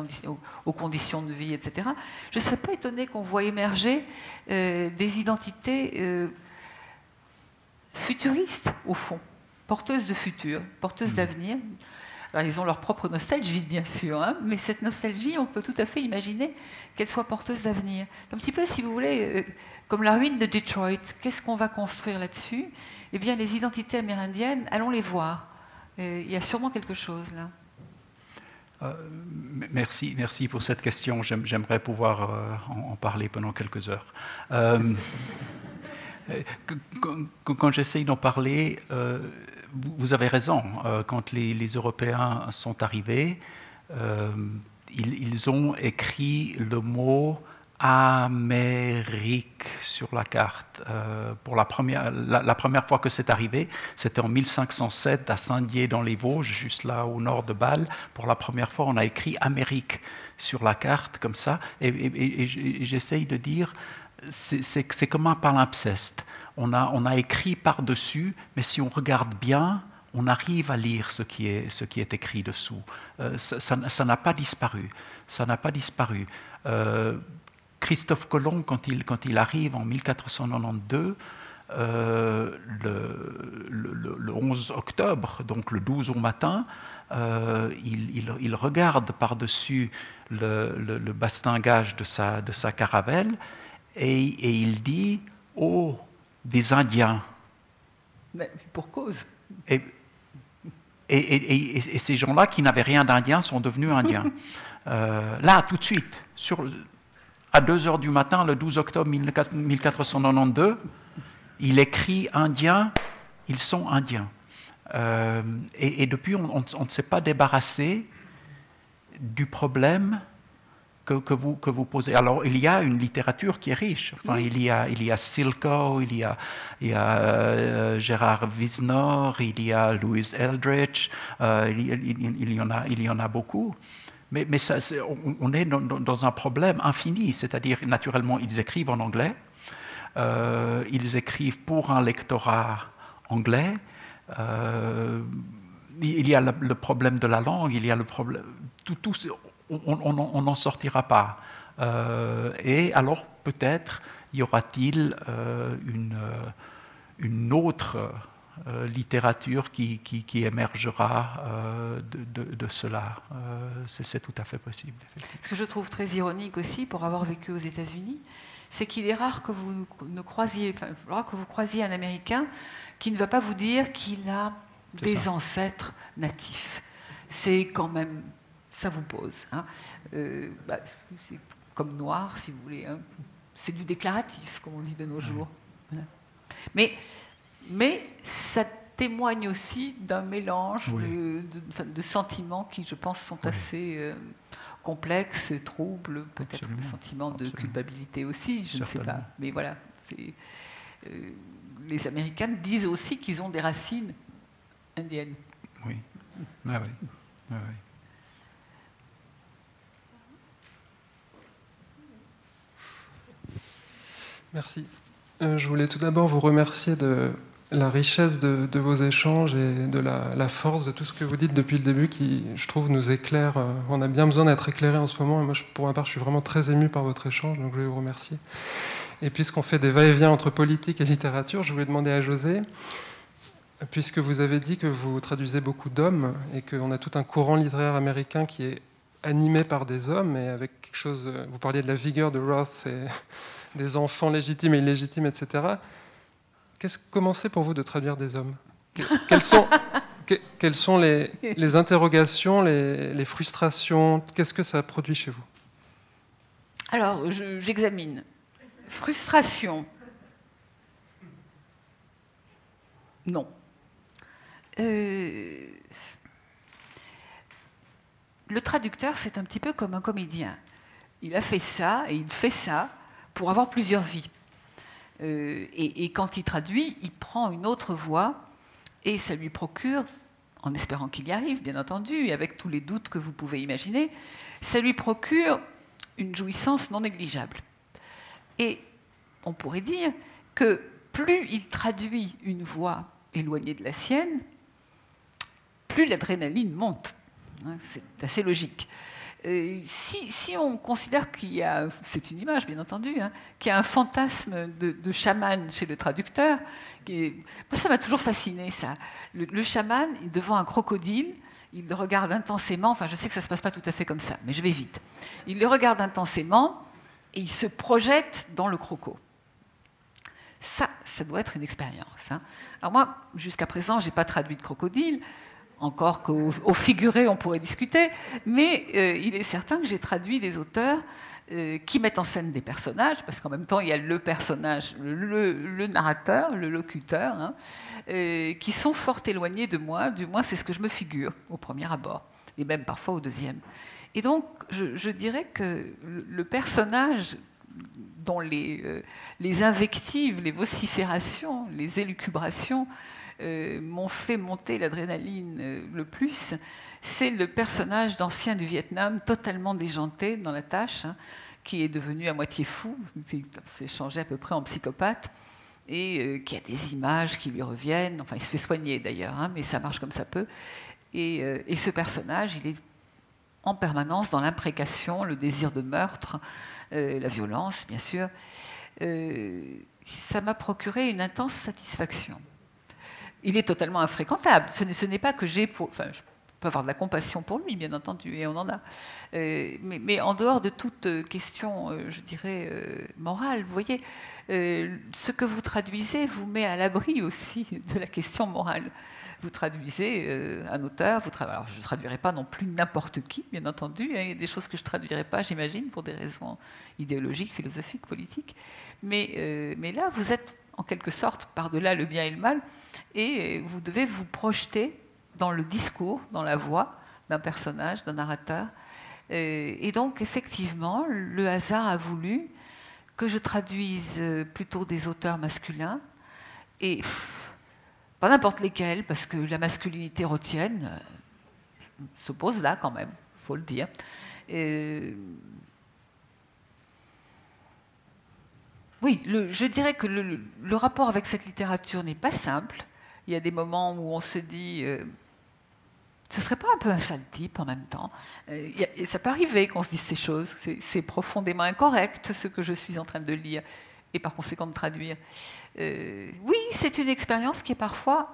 aux conditions de vie, etc., je ne serais pas étonnée qu'on voit émerger des identités futuristes, au fond, porteuses de futur, porteuses mmh. d'avenir. Alors, ils ont leur propre nostalgie, bien sûr, hein, mais cette nostalgie, on peut tout à fait imaginer qu'elle soit porteuse d'avenir. Un petit peu, si vous voulez, euh, comme la ruine de Detroit, qu'est-ce qu'on va construire là-dessus? Eh bien, les identités amérindiennes, allons les voir. Euh, il y a sûrement quelque chose là. Euh, merci, merci pour cette question. J'aimerais pouvoir en, parler pendant quelques heures. Euh, quand, j'essaye d'en parler, euh, vous avez raison. Euh, quand les, Européens sont arrivés, ils, ont écrit le mot Amérique sur la carte. pour la première, la, première fois que c'est arrivé, c'était en 1507 à Saint-Dié dans les Vosges, juste là au nord de Bâle. Pour la première fois, on a écrit Amérique sur la carte comme ça. et j'essaye de dire c'est comme un palimpseste. On a, écrit par-dessus, mais si on regarde bien, on arrive à lire ce qui est, écrit dessous. Euh, ça n'a pas disparu. Ça n'a pas disparu. Euh, Christophe Colomb, quand il, arrive en 1492, euh, le, le, 11 octobre, donc le 12 au matin, il, regarde par-dessus le, bastingage de sa caravelle et, il dit Oh, des Indiens. Mais pour cause. Et, et, ces gens-là qui n'avaient rien d'Indien sont devenus Indiens. Euh, là, tout de suite, sur, à 2 heures du matin, le 12 octobre 1492, il écrit Indiens, ils sont Indiens. Euh, et, depuis, on ne s'est pas débarrassé du problème que, vous, que vous posez. Alors, il y a une littérature qui est riche. Enfin, il, y a, il y a Silko, il y a, il y a euh, Gérard Wisnor, il y a Louis Eldridge, euh, il, y en a, il y en a beaucoup. Mais, mais ça, on, est dans, un problème infini, c'est-à-dire, naturellement, ils écrivent en anglais, euh, ils écrivent pour un lectorat anglais. il y a le, problème de la langue, il y a le problème. Tout, tout, on n'en sortira pas. Euh, et alors peut-être y aura-t-il euh, une, euh, une, autre littérature qui, qui, émergera de, de, cela. c'est tout à fait possible. Ce que je trouve très ironique aussi, pour avoir vécu aux États-Unis, c'est qu'il est rare que vous ne croisiez, enfin, que vous croisiez un Américain qui ne va pas vous dire qu'il a des ancêtres natifs. C'est quand même ça vous pose. Hein. Euh, bah, c'est comme noir, si vous voulez. Hein. C'est du déclaratif, comme on dit de nos jours. Mais, mais ça témoigne aussi d'un mélange de, sentiments qui, je pense, sont assez euh, complexes, troubles, peut-être des sentiments de culpabilité aussi, je ne sais pas. Mais voilà. les Américains disent aussi qu'ils ont des racines indiennes. Oui. Ah oui. Ah oui. Merci. Euh, je voulais tout d'abord vous remercier de la richesse de, vos échanges et de la, force de tout ce que vous dites depuis le début qui, je trouve, nous éclaire. Euh, on a bien besoin d'être éclairé en ce moment. Et moi, pour ma part, je suis vraiment très ému par votre échange, donc je voulais vous remercier. Et puisqu'on fait des va-et-vient entre politique et littérature, je voulais demander à José, puisque vous avez dit que vous traduisez beaucoup d'hommes et qu'on a tout un courant littéraire américain qui est animé par des hommes et avec quelque chose. Euh, vous parliez de la vigueur de Roth et des enfants légitimes et illégitimes, etc. Qu'est-ce, comment c'est pour vous de traduire des hommes? Quelles sont, les, interrogations, les, les, frustrations? Qu'est-ce que ça produit chez vous? Alors, j'examine. Frustration. Non. Euh, le traducteur, c'est un petit peu comme un comédien. Il a fait ça et il fait ça pour avoir plusieurs vies. Euh, et, quand il traduit, il prend une autre voie et ça lui procure, en espérant qu'il y arrive, bien entendu, et avec tous les doutes que vous pouvez imaginer, ça lui procure une jouissance non négligeable. Et on pourrait dire que plus il traduit une voix éloignée de la sienne, plus l'adrénaline monte. Hein, c'est assez logique. Euh, si, on considère qu'il y a, c'est une image bien entendu, hein, qu'il y a un fantasme de, chaman chez le traducteur, ça m'a toujours fasciné ça. Le, chaman, devant un crocodile, il le regarde intensément, enfin je sais que ça ne se passe pas tout à fait comme ça, mais je vais vite. Il le regarde intensément et il se projette dans le croco. Ça, ça doit être une expérience. Hein. Alors moi, jusqu'à présent, je n'ai pas traduit de crocodile, encore qu'au figuré on pourrait discuter, mais euh, il est certain que j'ai traduit des auteurs euh, qui mettent en scène des personnages, parce qu'en même temps il y a le personnage, le, narrateur, le locuteur, hein, euh, qui sont fort éloignés de moi, du moins c'est ce que je me figure au premier abord, et même parfois au deuxième. Et donc je, dirais que le personnage dont les, les invectives, les vociférations, les élucubrations euh, m'ont fait monter l'adrénaline euh, le plus, c'est le personnage d'ancien du Vietnam, totalement déjanté dans la tâche, hein, qui est devenu à moitié fou, qui s'est changé à peu près en psychopathe, et euh, qui a des images qui lui reviennent. Enfin, il se fait soigner d'ailleurs, hein, mais ça marche comme ça peut. Et, et, ce personnage, il est en permanence dans l'imprécation, le désir de meurtre, la violence, bien sûr. ça m'a procuré une intense satisfaction il est totalement infréquentable. Ce n'est pas que j'ai. Enfin, je peux avoir de la compassion pour lui, bien entendu, et on en a. Euh, mais, en dehors de toute euh, question, euh, je dirais, morale, vous voyez, ce que vous traduisez vous met à l'abri aussi de la question morale. Vous traduisez un auteur, vous alors je ne traduirai pas non plus n'importe qui, bien entendu, hein, il y a des choses que je ne traduirai pas, j'imagine, pour des raisons idéologiques, philosophiques, politiques. Mais là, vous êtes en quelque sorte par-delà le bien et le mal, et vous devez vous projeter dans le discours, dans la voix d'un personnage, d'un narrateur. Et donc, effectivement, le hasard a voulu que je traduise plutôt des auteurs masculins, et pas n'importe lesquels, parce que la masculinité retienne euh, se pose là quand même, faut le dire. Oui, je dirais que le, rapport avec cette littérature n'est pas simple. Il y a des moments où on se dit, euh, ce serait pas un peu un sale type en même temps euh, Ça peut arriver qu'on se dise ces choses. C'est profondément incorrect ce que je suis en train de lire et par conséquent de traduire. Euh, oui, c'est une expérience qui est parfois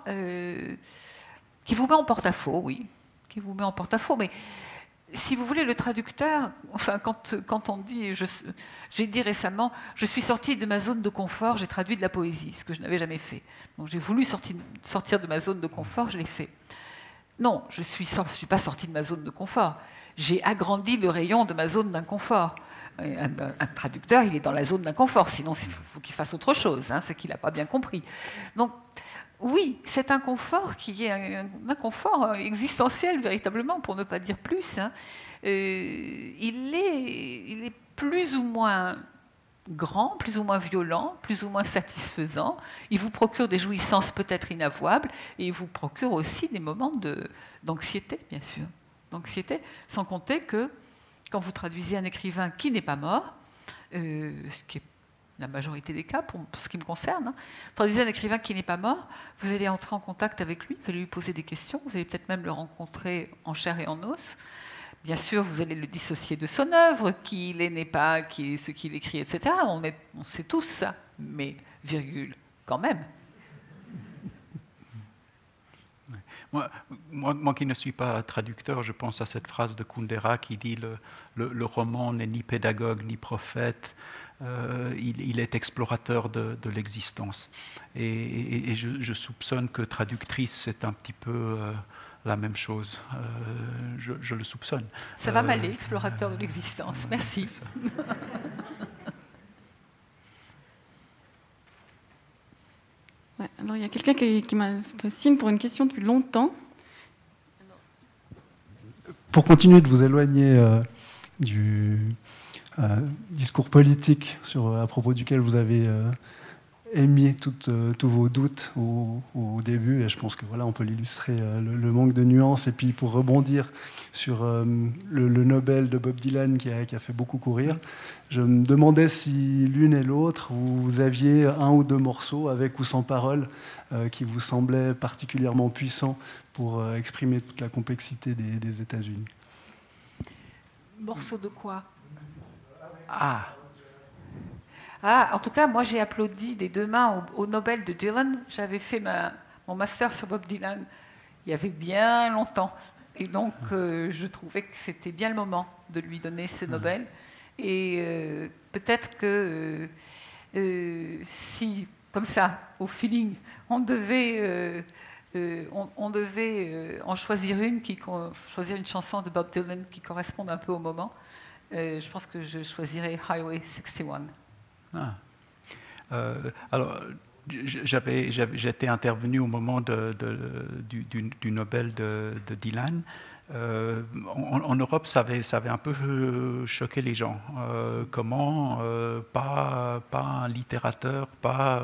qui vous met en porte-à-faux, oui, qui vous met en porte-à-faux, mais si vous voulez, le traducteur, enfin, quand, on dit, j'ai dit récemment, je suis sorti de ma zone de confort, j'ai traduit de la poésie, ce que je n'avais jamais fait. Donc j'ai voulu sortir, de ma zone de confort, je l'ai fait. Non, je ne suis, pas sorti de ma zone de confort. J'ai agrandi le rayon de ma zone d'inconfort. Un, un, traducteur, il est dans la zone d'inconfort, sinon il faut, qu'il fasse autre chose, hein, c'est qu'il n'a pas bien compris. Donc, oui, c'est un confort qui est un, inconfort existentiel véritablement, pour ne pas dire plus. Hein. Euh, il, est, il, est, plus ou moins grand, plus ou moins violent, plus ou moins satisfaisant. Il vous procure des jouissances peut-être inavouables et il vous procure aussi des moments d'anxiété, bien sûr. D'anxiété, sans compter que quand vous traduisez un écrivain qui n'est pas mort, euh, ce qui est la majorité des cas, pour, ce qui me concerne, hein, traduisez un écrivain qui n'est pas mort, vous allez entrer en contact avec lui, vous allez lui poser des questions, vous allez peut-être même le rencontrer en chair et en os. Bien sûr, vous allez le dissocier de son œuvre, qui il est, n'est pas, qui est ce qu'il écrit, etc. On, sait tous ça, mais virgule, quand même. Moi, moi, qui ne suis pas traducteur, je pense à cette phrase de Kundera qui dit le, roman n'est ni pédagogue ni prophète, euh, il, est explorateur de, l'existence. Et, je, soupçonne que traductrice, c'est un petit peu euh, la même chose. Euh, je, le soupçonne. Ça va m'aller, explorateur de l'existence. Merci. alors il y a quelqu'un qui, m'a fait signe pour une question depuis longtemps. Pour continuer de vous éloigner du discours politique sur, à propos duquel vous avez émis euh, tous vos doutes au, début, et je pense que voilà, on peut l'illustrer, euh, le, manque de nuances. Et puis pour rebondir sur euh, le, Nobel de Bob Dylan qui a, qui a, fait beaucoup courir, je me demandais si l'une et l'autre, vous aviez un ou deux morceaux, avec ou sans parole, qui vous semblaient particulièrement puissants pour exprimer toute la complexité des, des États-Unis. Morceaux de quoi? Ah ah, en tout cas, moi j'ai applaudi des deux mains au, Nobel de Dylan. J'avais fait mon master sur Bob Dylan il y avait bien longtemps. Et donc euh, je trouvais que c'était bien le moment de lui donner ce Nobel. Et euh, peut-être que euh, si, comme ça, au feeling, on devait, on, devait en choisir une, qui, choisir une chanson de Bob Dylan qui corresponde un peu au moment, je pense que je choisirais Highway 61. Ah. Euh, alors, j'avais, j'étais intervenu au moment du, Nobel de, Dylan. Euh, en, Europe, ça avait, ça avait, un peu choqué les gens. Euh, comment pas, pas un littérateur, pas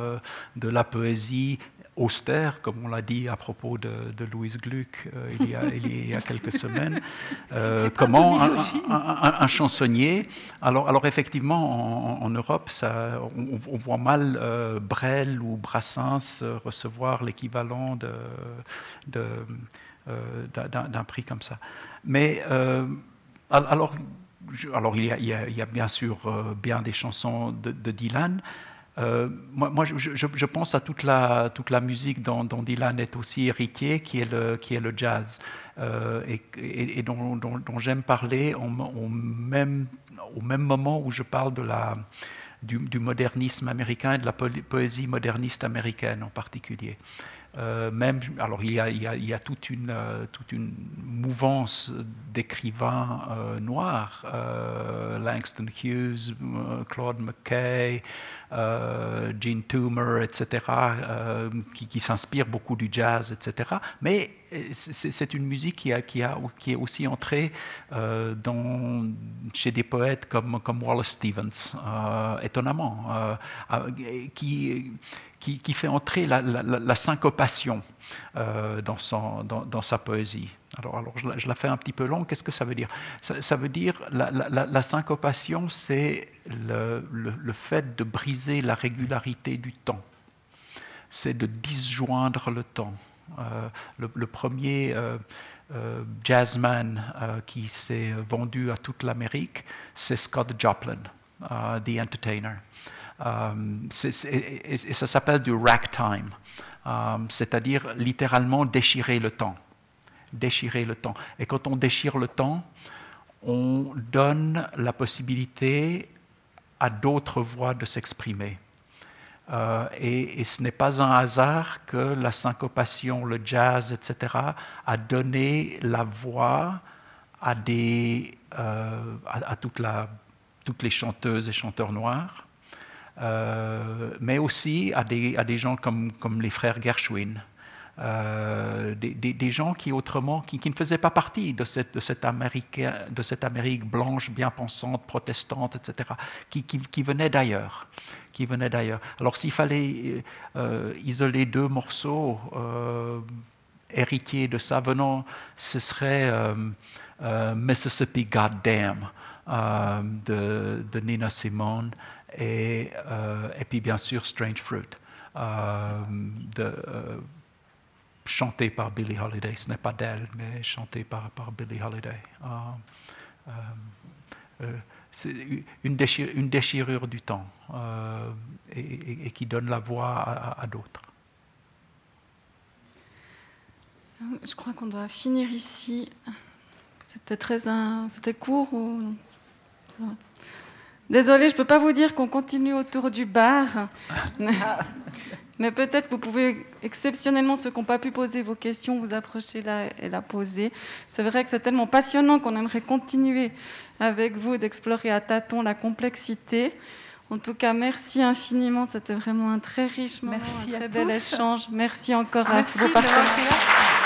de la poésie austère, comme on l'a dit à propos de, Louise Gluck euh, il, y a, il, y a, quelques semaines. Euh, comment un, chansonnier. Alors, alors effectivement, en, Europe, ça, on, voit mal euh, Brel ou Brassens recevoir l'équivalent de, d'un prix comme ça. Mais alors, alors il, y a, il, y a, bien sûr bien des chansons de, de Dylan, euh, moi, je, pense à toute la, musique dont, Dylan est aussi héritier, qui est le, jazz, euh, et, dont, j'aime parler au, même, moment où je parle du, modernisme américain et de la poésie moderniste américaine en particulier. Euh, même, alors il y a, a, toute, une, mouvance d'écrivains noirs, Langston Hughes, Claude McKay, euh, Gene Toomer, etc., euh, qui, s'inspire beaucoup du jazz, etc. Mais euh, c'est une musique qui, a, est aussi entrée chez des poètes comme, comme Wallace Stevens, étonnamment, qui, qui, fait entrer la, syncopation dans, son, dans sa poésie. Alors, je, la, fais un petit peu longue. Qu'est-ce que ça veut dire? Ça, veut dire la, syncopation, c'est le, fait de briser la régularité du temps. C'est de disjoindre le temps. Euh, le, premier euh, euh, jazzman qui s'est vendu à toute l'Amérique, c'est Scott Joplin, The Entertainer. Et, ça s'appelle du ragtime, c'est-à-dire littéralement déchirer le temps déchirer le temps. Et quand on déchire le temps, on donne la possibilité à d'autres voix de s'exprimer. Euh, et, ce n'est pas un hasard que la syncopation, le jazz, etc., a donné la voix à, euh, toutes les chanteuses et chanteurs noirs, euh, mais aussi à des, à des gens comme, comme les frères Gershwin, euh, des, gens qui autrement, qui, ne faisaient pas partie de cette, de cette, Amérique, de cette Amérique blanche, bien pensante, protestante, etc., qui, qui, venaient d'ailleurs. Qui venaient d'ailleurs. Alors s'il fallait euh, isoler deux morceaux euh, héritiers de ça venant, ce serait Mississippi Goddamn de, de, Nina Simone et, et puis bien sûr Strange Fruit. de, chanté par Billie Holiday. Ce n'est pas d'elle, mais chanté par, Billie Holiday. Ah, euh, euh, c'est une, déchirure, du temps euh, et, qui donne la voix à, d'autres. Je crois qu'on doit finir ici. C'était très court ou Désolée, je ne peux pas vous dire qu'on continue autour du bar. Mais peut-être que vous pouvez, exceptionnellement, ceux qui n'ont pas pu poser vos questions, vous approcher là et la poser. C'est vrai que c'est tellement passionnant qu'on aimerait continuer avec vous d'explorer à tâtons la complexité. En tout cas, merci infiniment. C'était vraiment un très riche moment, un très bel échange. Merci encore à vos partenaires.